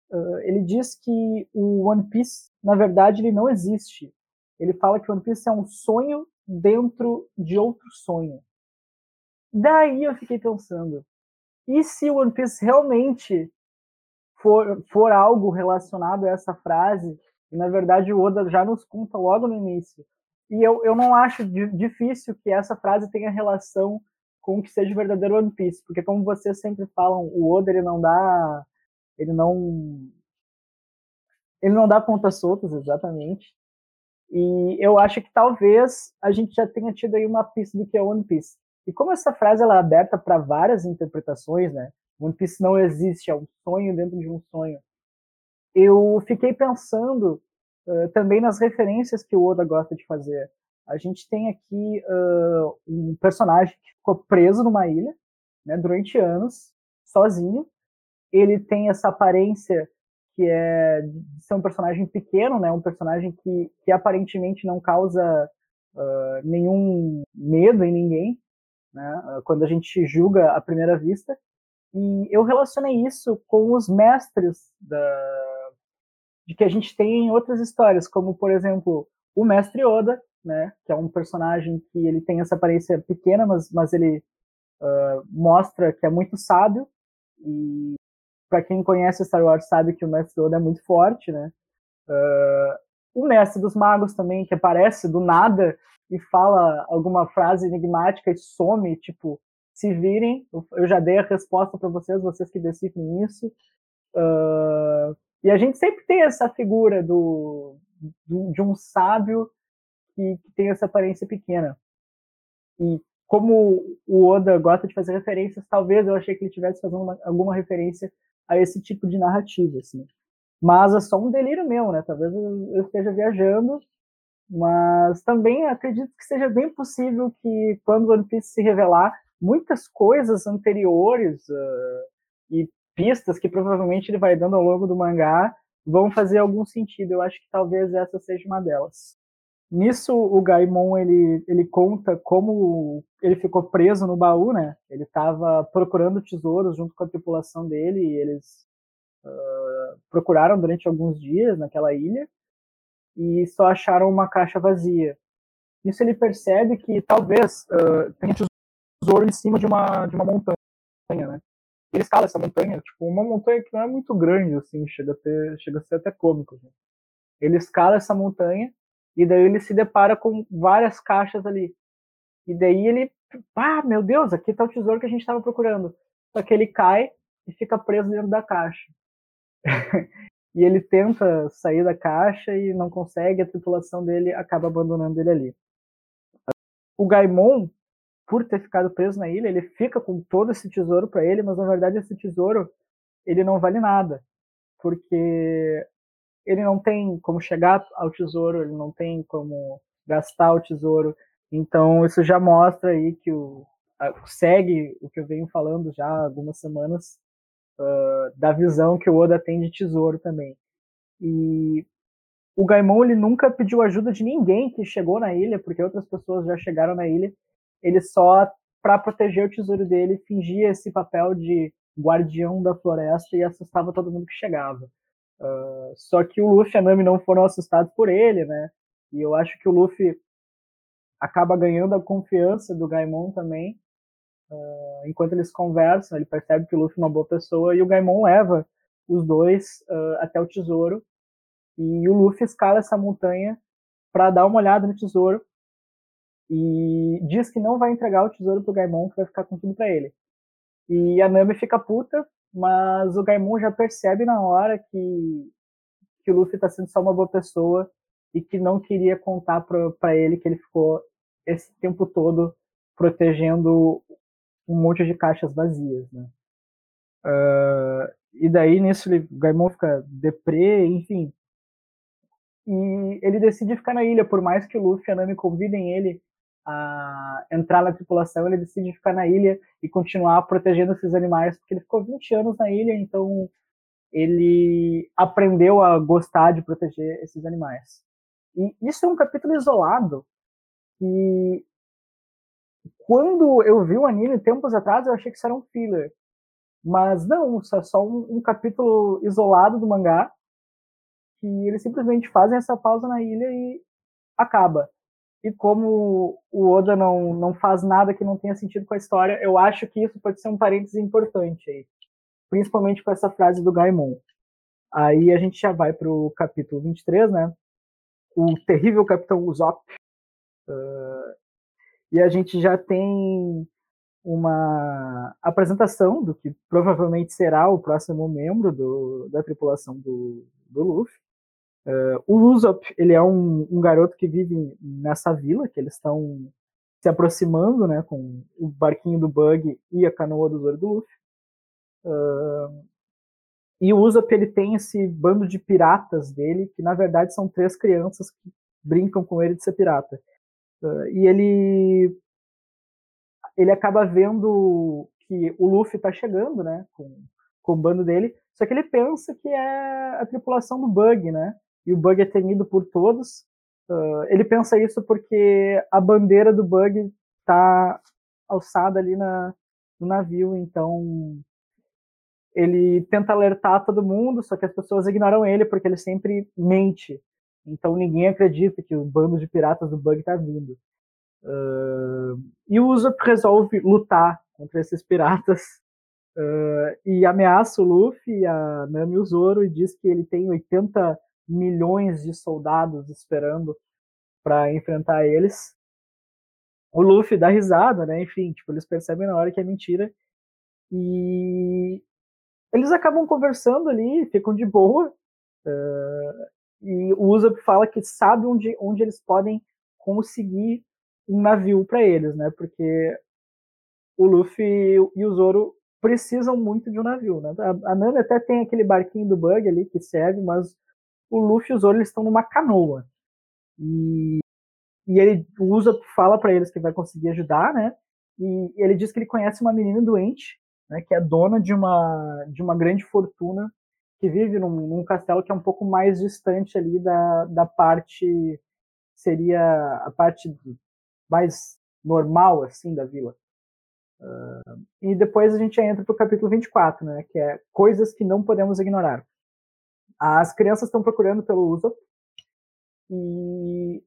Uh, ele diz que o One Piece, na verdade, ele não existe. Ele fala que o One Piece é um sonho dentro de outro sonho. Daí eu fiquei pensando, e se o One Piece realmente for, for algo relacionado a essa frase, e na verdade o Oda já nos conta logo no início, e eu, eu não acho difícil que essa frase tenha relação com o que seja verdadeiro One Piece, porque como vocês sempre falam, o Oda ele não dá ele não ele não dá pontas soltas exatamente. E eu acho que talvez a gente já tenha tido aí uma pista do que é One Piece. E como essa frase ela é aberta para várias interpretações, né? One Piece não existe, é um sonho dentro de um sonho. Eu fiquei pensando uh, também nas referências que o Oda gosta de fazer. A gente tem aqui uh, um personagem que ficou preso numa ilha né, durante anos, sozinho. Ele tem essa aparência que é ser um personagem pequeno, né, um personagem que, que aparentemente não causa uh, nenhum medo em ninguém, né, quando a gente julga à primeira vista. E eu relacionei isso com os mestres da, de que a gente tem em outras histórias, como, por exemplo, o mestre Oda, né? Que é um personagem que ele tem essa aparência pequena, mas, mas ele uh, mostra que é muito sábio. E para quem conhece Star Wars sabe que o Mestre Yoda é muito forte, né? Uh, o Mestre dos Magos também, que aparece do nada e fala alguma frase enigmática e some, tipo, se virem, eu já dei a resposta para vocês, vocês que decifrem isso. Uh, e a gente sempre tem essa figura do, do de um sábio que, que tem essa aparência pequena. E como o Oda gosta de fazer referências, talvez eu achei que ele estivesse fazendo uma, alguma referência a esse tipo de narrativa, assim. Mas é só um delírio meu, né? Talvez eu, esteja viajando, mas também acredito que seja bem possível que quando One Piece se revelar, muitas coisas anteriores uh, e pistas que provavelmente ele vai dando ao longo do mangá vão fazer algum sentido. Eu acho que talvez essa seja uma delas. Nisso, o Gaimon ele, ele conta como ele ficou preso no baú, né? Ele estava procurando tesouros junto com a tripulação dele e eles uh, procuraram durante alguns dias naquela ilha e só acharam uma caixa vazia. Nisso ele percebe que talvez uh, tenha tesouro em cima de uma, de uma montanha, né? Ele escala essa montanha, tipo, uma montanha que não é muito grande, assim, chega a, ter, chega a ser até cômico. Né? Ele escala essa montanha e daí ele se depara com várias caixas ali. E daí ele, ah, meu Deus, aqui tá o tesouro que a gente estava procurando. Só que ele cai e fica preso dentro da caixa. e ele tenta sair da caixa e não consegue, a tripulação dele acaba abandonando ele ali. O Gaimon, por ter ficado preso na ilha, ele fica com todo esse tesouro para ele, mas na verdade esse tesouro ele não vale nada, porque ele não tem como chegar ao tesouro, ele não tem como gastar o tesouro. Então isso já mostra aí que o segue o que eu venho falando já há algumas semanas uh, da visão que o Oda tem de tesouro também. E o Gaimon ele nunca pediu ajuda de ninguém que chegou na ilha, porque outras pessoas já chegaram na ilha. Ele só para proteger o tesouro dele fingia esse papel de guardião da floresta e assustava todo mundo que chegava. Uh, só que o Luffy e a Nami não foram assustados por ele, né? E eu acho que o Luffy acaba ganhando a confiança do Gaimon também. uh, enquanto eles conversam, ele percebe que o Luffy é uma boa pessoa e o Gaimon leva os dois uh, até o tesouro e o Luffy escala essa montanha para dar uma olhada no tesouro e diz que não vai entregar o tesouro pro Gaimon, que vai ficar com tudo para ele. E a Nami fica puta, mas o Gaimon já percebe na hora que, que o Luffy tá sendo só uma boa pessoa e que não queria contar para ele que ele ficou esse tempo todo protegendo um monte de caixas vazias, né? Uh, e daí nisso ele, o Gaimon fica deprê, enfim. E ele decide ficar na ilha, por mais que o Luffy e a Nami convidem ele a entrar na tripulação, ele decide ficar na ilha e continuar protegendo esses animais, porque ele ficou 20 anos na ilha, então ele aprendeu a gostar de proteger esses animais. E isso é um capítulo isolado que quando eu vi o anime tempos atrás, eu achei que isso era um filler. Mas não, isso é só um, um capítulo isolado do mangá que eles simplesmente fazem essa pausa na ilha e acaba. E como o Oda não, não faz nada que não tenha sentido com a história, eu acho que isso pode ser um parênteses importante aí. Principalmente com essa frase do Gaimon. Aí a gente já vai pro capítulo 23, né? O terrível Capitão Usopp. Uh, e a gente já tem uma apresentação do que provavelmente será o próximo membro do, da tripulação do, do Luffy. Uh, o Usopp, ele é um, um, garoto que vive nessa vila, que eles estão se aproximando, né, com o barquinho do Bug e a canoa do Zoro do Luffy. Uh, e o Usopp, ele tem esse bando de piratas dele, que na verdade são três crianças que brincam com ele de ser pirata. Uh, e ele ele acaba vendo que o Luffy está chegando, né, com, com o bando dele, só que ele pensa que é a tripulação do Bug, né, e o Bug é temido por todos. Uh, ele pensa isso porque a bandeira do Bug está alçada ali na, no navio, então ele tenta alertar todo mundo, só que as pessoas ignoram ele porque ele sempre mente. Então ninguém acredita que o bando de piratas do Bug está vindo. Uh, e o Usopp resolve lutar contra esses piratas uh, e ameaça o Luffy, a Nami e o Zoro e diz que ele tem 80 milhões de soldados esperando para enfrentar eles. O Luffy dá risada, né? Enfim, tipo, eles percebem na hora que é mentira. E eles acabam conversando ali, ficam de boa. Uh, e o Usopp fala que sabe onde, onde eles podem conseguir um navio para eles, né? Porque o Luffy e o Zoro precisam muito de um navio, né? A, a Nami até tem aquele barquinho do Bug ali que serve, mas o Luffy e o Zoro estão numa canoa. E, e ele usa, fala para eles que vai conseguir ajudar, né? E ele diz que ele conhece uma menina doente, né, que é dona de uma, de uma grande fortuna, que vive num, num castelo que é um pouco mais distante ali da, da parte, seria a parte mais normal, assim, da vila. Uh, e depois a gente entra para o capítulo 24, né, que é coisas que não podemos ignorar. As crianças estão procurando pelo Usopp e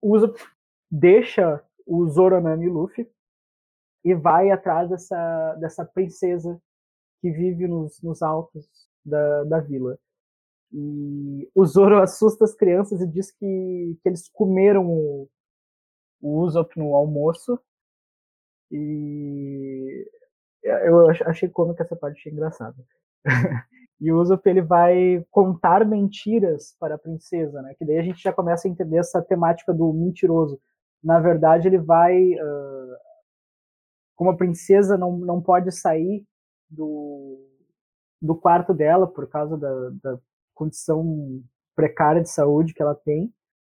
o Usopp deixa o Zoronami e Luffy e vai atrás dessa, dessa princesa que vive nos, nos altos da, da vila. E o Zoro assusta as crianças e diz que, que eles comeram o, o Usopp no almoço. E eu achei cômico essa parte, achei engraçada. E o Usopp ele vai contar mentiras para a princesa, né? Que daí a gente já começa a entender essa temática do mentiroso. Na verdade, ele vai, uh, como a princesa não, não pode sair do, do quarto dela por causa da, da condição precária de saúde que ela tem,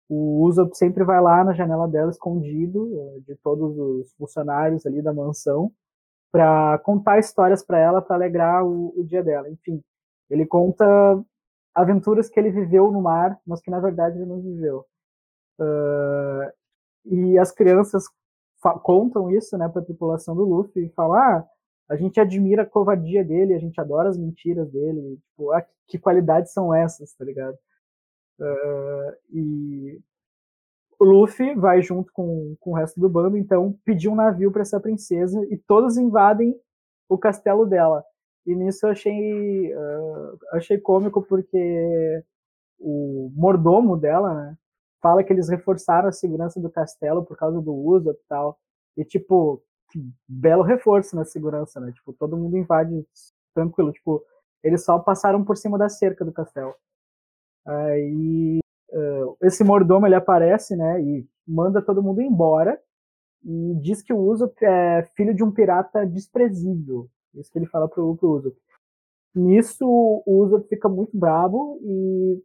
o Usopp sempre vai lá na janela dela escondido uh, de todos os funcionários ali da mansão para contar histórias para ela para alegrar o, o dia dela. Enfim, ele conta aventuras que ele viveu no mar, mas que na verdade ele não viveu. Uh, e as crianças contam isso, né, para a tripulação do Luffy e falam: ah, a gente admira a covardia dele, a gente adora as mentiras dele, tipo, ah, que qualidades são essas, tá ligado? Uh, e o Luffy vai junto com, com o resto do bando, então pedir um navio para essa princesa e todos invadem o castelo dela. E nisso eu achei, uh, achei cômico porque o mordomo dela, né, fala que eles reforçaram a segurança do castelo por causa do uso e tal. E, tipo, belo reforço na segurança, né? Tipo, todo mundo invade tranquilo. Tipo, eles só passaram por cima da cerca do castelo. Aí, uh, esse mordomo, ele aparece, né? E manda todo mundo embora. E diz que o Usopp é filho de um pirata desprezível. Isso que ele fala pro, pro Usopp. Nisso, o Usopp fica muito bravo e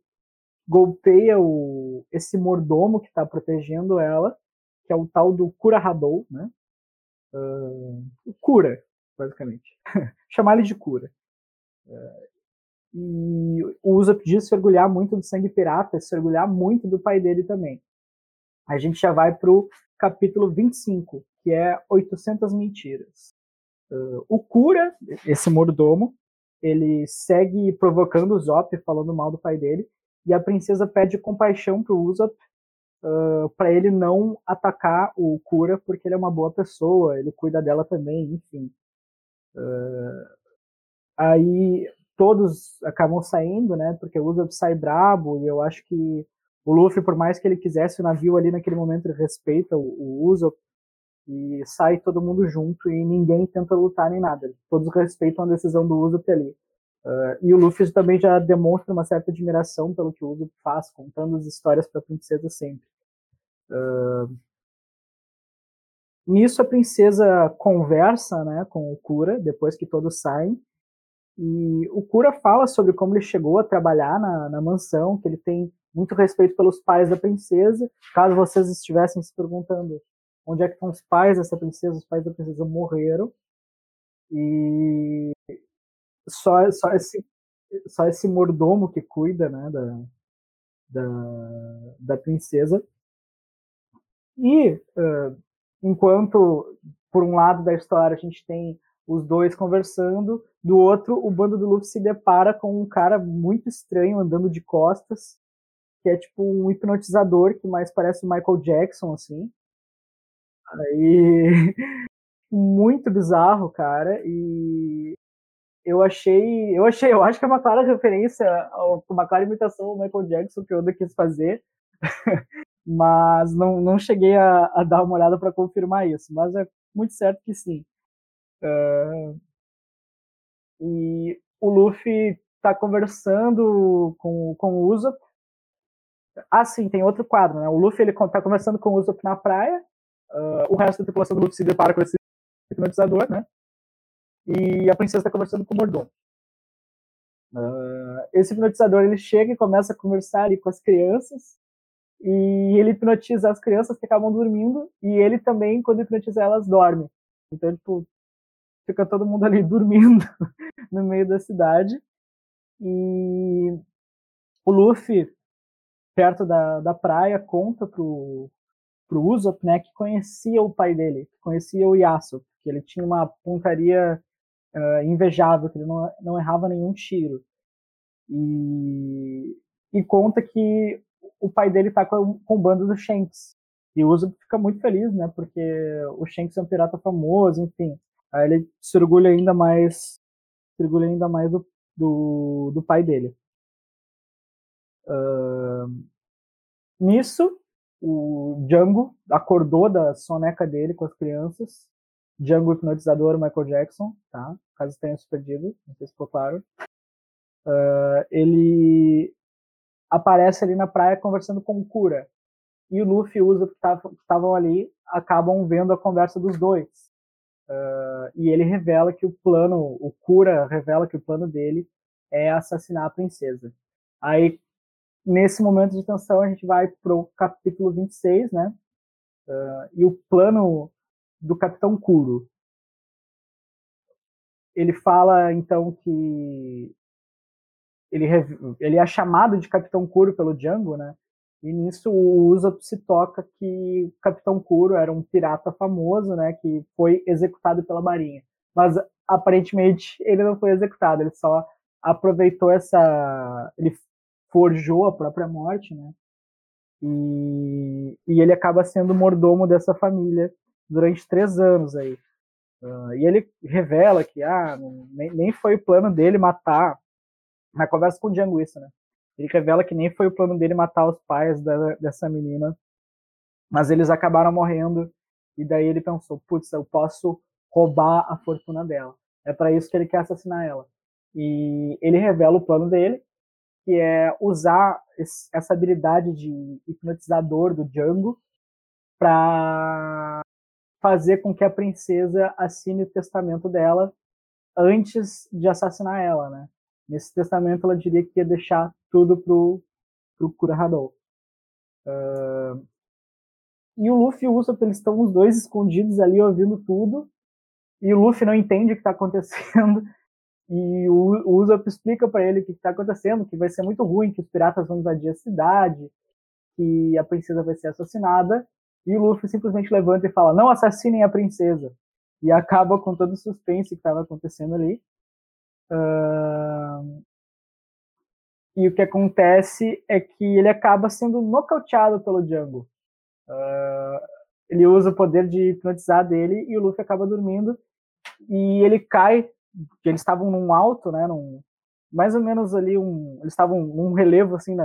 golpeia o, esse mordomo que está protegendo ela, que é o tal do Cura Hadou, né? Uh, o Cura, basicamente. Chamar ele de Cura. Uh, e o Usopp diz se orgulhar muito do sangue pirata, se orgulhar muito do pai dele também. A gente já vai pro capítulo 25, que é 800 mentiras. Uh, o Cura, esse mordomo, ele segue provocando o Zop, falando mal do pai dele, e a princesa pede compaixão pro Usopp uh, para ele não atacar o Cura, porque ele é uma boa pessoa, ele cuida dela também, enfim. Uh, aí todos acabam saindo, né? Porque o Usopp sai brabo e eu acho que o Luffy, por mais que ele quisesse o navio ali naquele momento, ele respeita o, o Usopp e sai todo mundo junto e ninguém tenta lutar nem nada. Todos respeitam a decisão do Usopp ali. Uh, e o Luffy também já demonstra uma certa admiração pelo que o Usopp faz, contando as histórias para a princesa sempre. Uh, nisso a princesa conversa né, com o Kura, depois que todos saem, e o Kura fala sobre como ele chegou a trabalhar na, na mansão, que ele tem muito respeito pelos pais da princesa. Caso vocês estivessem se perguntando onde é que estão os pais dessa princesa, os pais da princesa morreram. E só, só, esse, só esse mordomo que cuida né, da, da, da princesa. E uh, enquanto, por um lado da história, a gente tem os dois conversando, do outro, o bando do Luffy se depara com um cara muito estranho andando de costas, que é tipo um hipnotizador que mais parece o Michael Jackson, assim. Aí. muito bizarro, cara. E eu achei, eu achei, eu acho que é uma clara referência, uma clara imitação ao Michael Jackson que o Oda quis fazer, mas não, não cheguei a, a dar uma olhada para confirmar isso, mas é muito certo que sim. Uh, e o Luffy está conversando com, com o Usopp. Ah, sim, tem outro quadro, né? O Luffy ele tá conversando com o Usopp na praia. Uh, o resto da tripulação do Luffy se depara com esse hipnotizador, né? e a princesa está conversando com o mordomo. Uh, esse hipnotizador ele chega e começa a conversar ali com as crianças e ele hipnotiza as crianças que acabam dormindo e ele também, quando hipnotiza elas, dorme. Então, tipo, fica todo mundo ali dormindo no meio da cidade e o Luffy, perto da, da praia, conta pro, pro Usopp, né, que conhecia o pai dele, que conhecia o Yasuo, que ele tinha uma pontaria uh, invejável, que ele não, não errava nenhum tiro. E, e conta que o pai dele tá com, com o bando do Shanks. E o Usopp fica muito feliz, né? Porque o Shanks é um pirata famoso, enfim. Aí ele se orgulha ainda mais, se orgulha ainda mais do, do, do pai dele. Uh, nisso, o Django acordou da soneca dele com as crianças Django hipnotizador Michael Jackson, tá? Caso tenha se perdido, não sei se ficou claro. Uh, ele aparece ali na praia conversando com o Kura. E o Luffy e o Usopp que estavam ali acabam vendo a conversa dos dois. Uh, e ele revela que o plano, o Kura revela que o plano dele é assassinar a princesa. Aí, nesse momento de tensão, a gente vai pro capítulo 26, né? Uh, e o plano do Capitão Kuro. Ele fala então que ele, ele é chamado de Capitão Kuro pelo Django, né? E nisso o Usopp se toca que o Capitão Kuro era um pirata famoso, né? Que foi executado pela Marinha. Mas aparentemente ele não foi executado, ele só aproveitou essa. Ele forjou a própria morte, né? E, e ele acaba sendo mordomo dessa família durante três anos aí. Uh, e ele revela que ah, nem, nem foi o plano dele matar, na conversa com o Django né? Ele revela que nem foi o plano dele matar os pais da, dessa menina, mas eles acabaram morrendo, e daí ele pensou, putz, eu posso roubar a fortuna dela. É para isso que ele quer assassinar ela. E ele revela o plano dele, que é usar essa habilidade de hipnotizador do Django para fazer com que a princesa assine o testamento dela antes de assassinar ela, né? Nesse testamento ela diria que ia deixar tudo pro, pro Kurohadou. Uh, e o Luffy e o Usopp, eles estão os dois escondidos ali ouvindo tudo, e o Luffy não entende o que está acontecendo, e o, o Usopp explica para ele o que está acontecendo, que vai ser muito ruim, que os piratas vão invadir a cidade, que a princesa vai ser assassinada, e o Luffy simplesmente levanta e fala: Não assassinem a princesa. E acaba com todo o suspense que estava acontecendo ali. Uh... E o que acontece é que ele acaba sendo nocauteado pelo Django. Uh... Ele usa o poder de hipnotizar dele e o Luffy acaba dormindo. E ele cai, porque eles estavam num alto, né? Num, mais ou menos ali, um, eles estavam num relevo assim,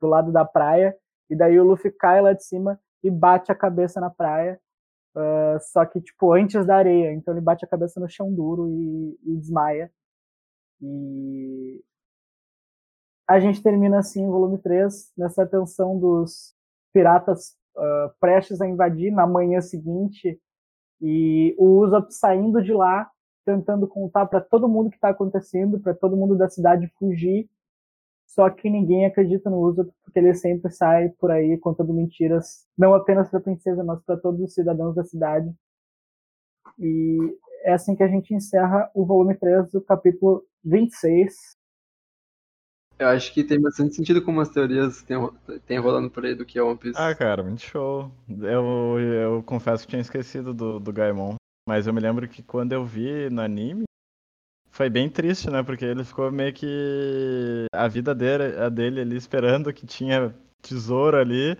do lado da praia. E daí o Luffy cai lá de cima e bate a cabeça na praia. Uh, só que, tipo, antes da areia. Então ele bate a cabeça no chão duro e, e desmaia. E a gente termina assim o volume 3, nessa tensão dos piratas uh, prestes a invadir na manhã seguinte e o Usopp saindo de lá, tentando contar para todo mundo o que está acontecendo, para todo mundo da cidade fugir só que ninguém acredita no Usopp porque ele sempre sai por aí contando mentiras, não apenas para a princesa, mas para todos os cidadãos da cidade. E é assim que a gente encerra o volume 3 do capítulo 26. Eu acho que tem bastante sentido com umas teorias que tem, tem rolando por aí do que é One Piece. Ah, cara, muito show. Eu, eu confesso que tinha esquecido do, do Gaimon. Mas eu me lembro que quando eu vi no anime, foi bem triste, né? Porque ele ficou meio que a vida dele, a dele ali esperando que tinha tesouro ali.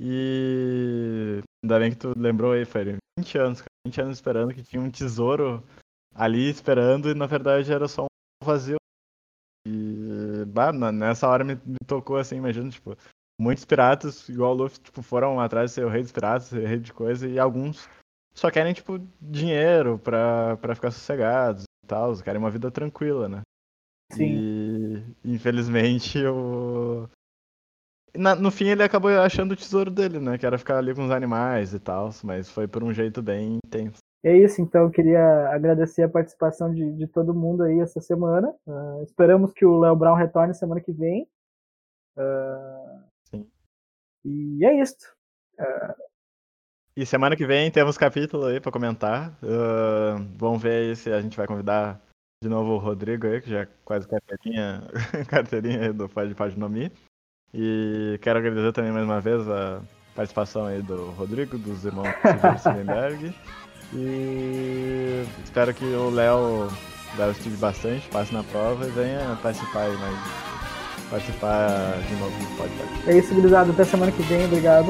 E ainda bem que tu lembrou aí, foi 20 anos, 20 anos esperando que tinha um tesouro ali esperando e na verdade era só um vazio. E bah, nessa hora me, me tocou assim, imagina, tipo, muitos piratas, igual o Luffy, tipo, foram atrás de ser o rei dos piratas, ser o rei de coisa, e alguns só querem, tipo, dinheiro pra, pra ficar sossegados tal, querem uma vida tranquila, né? Sim. E infelizmente o. Na, no fim ele acabou achando o tesouro dele, né? Que era ficar ali com os animais e tal, mas foi por um jeito bem intenso. É isso, então eu queria agradecer a participação de, de todo mundo aí essa semana. Uh, esperamos que o Léo Brown retorne semana que vem. Uh, Sim. E é isso. Uh, e semana que vem temos capítulo aí pra comentar. Uh, vamos ver aí se a gente vai convidar de novo o Rodrigo aí, que já é quase carteirinha, carteirinha do Pode Paginomi. E quero agradecer também mais uma vez a participação aí do Rodrigo, dos irmãos Silverberg. e espero que o Léo, Léo estude bastante, passe na prova e venha participar aí mais participar de novo do podcast. É isso, gurizada. Até semana que vem. Obrigado.